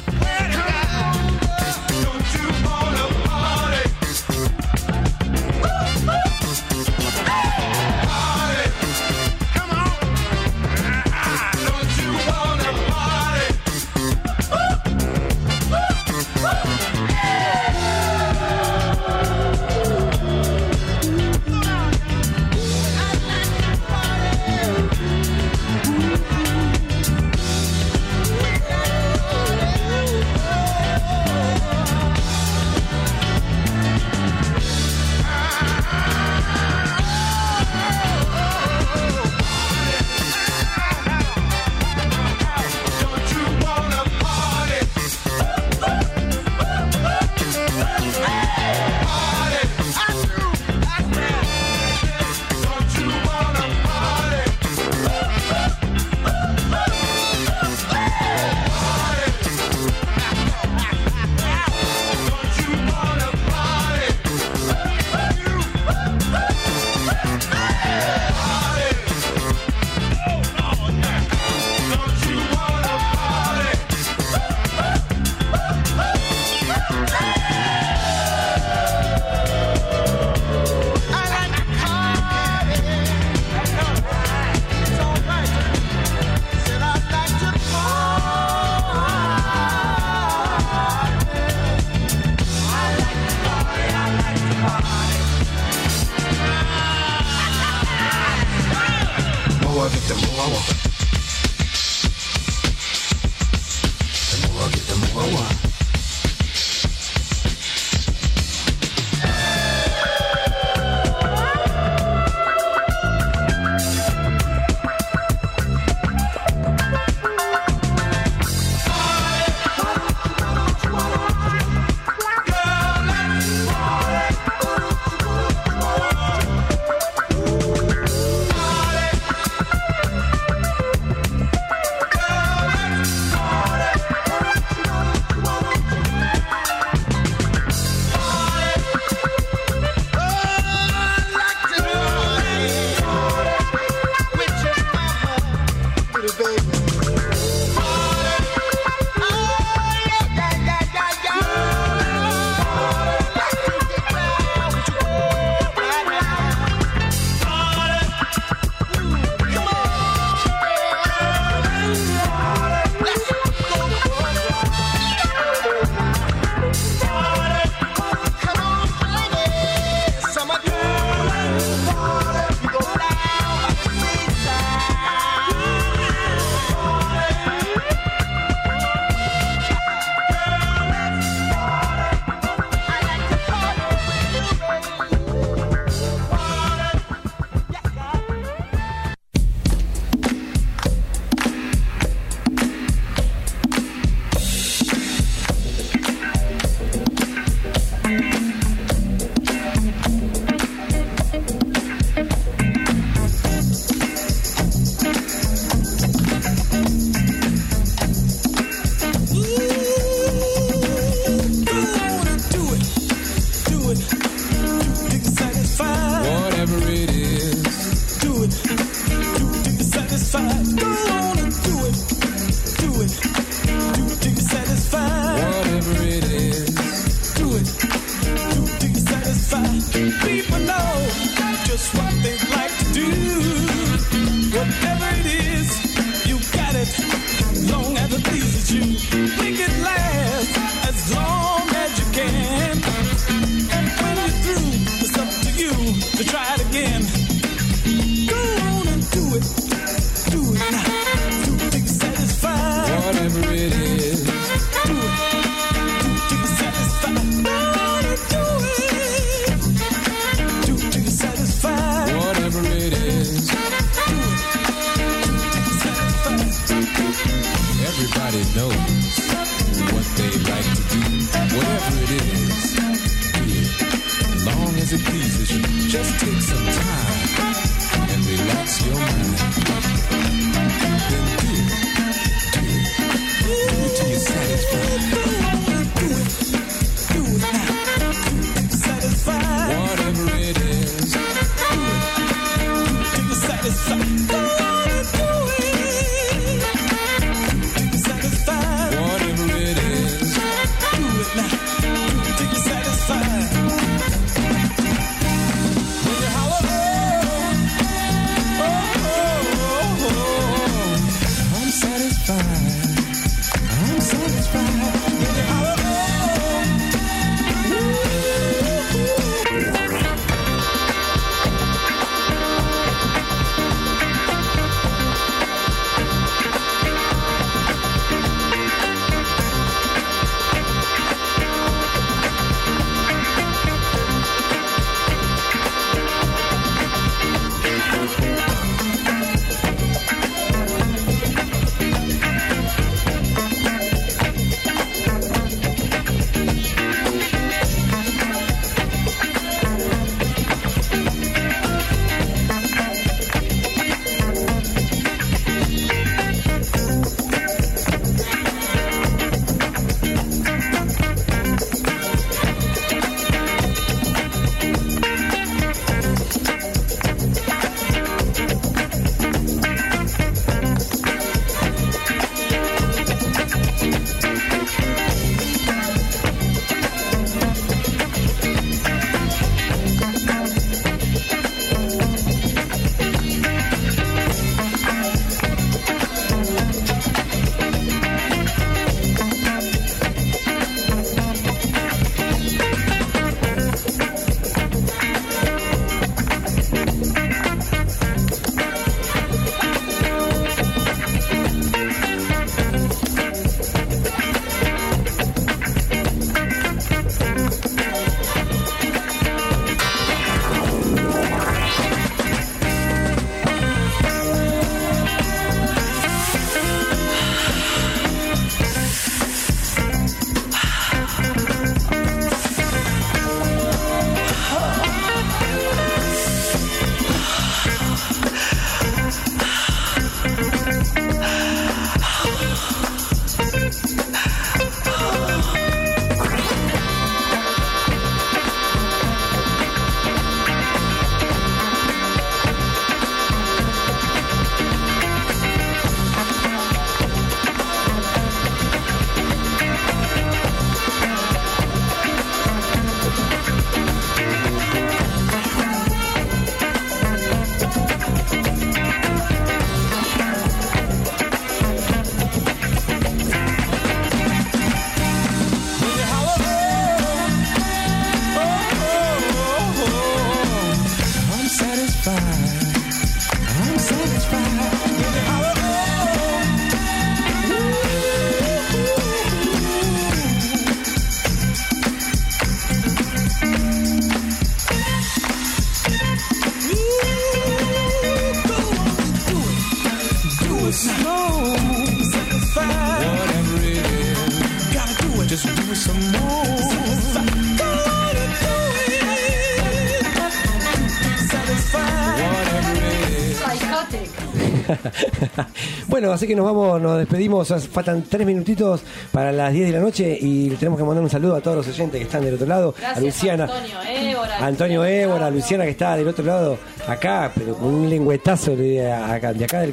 Así que nos vamos, nos despedimos. Faltan tres minutitos para las 10 de la noche y le tenemos que mandar un saludo a todos los oyentes que están del otro lado. a Luciana. Antonio Évora. a Antonio Évora, a Luciana que está del otro lado, acá, pero con un lengüetazo de acá, de acá del.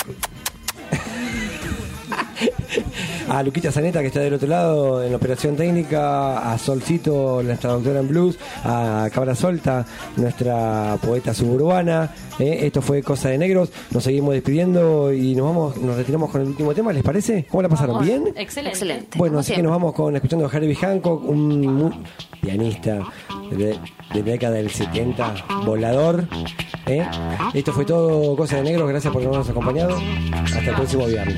A Luquita Zaneta, que está del otro lado en la operación técnica, a Solcito, nuestra doctora en blues, a Cabra Solta, nuestra poeta suburbana. ¿eh? Esto fue Cosa de Negros. Nos seguimos despidiendo y nos vamos, nos retiramos con el último tema, ¿les parece? ¿Cómo la pasaron? ¿Bien? Excelente. Excelente. Bueno, como así que nos vamos con escuchando a Herbie Hancock, un pianista de, década del 70, volador. ¿eh? Esto fue todo Cosa de Negros, gracias por habernos acompañado. Hasta el próximo viernes.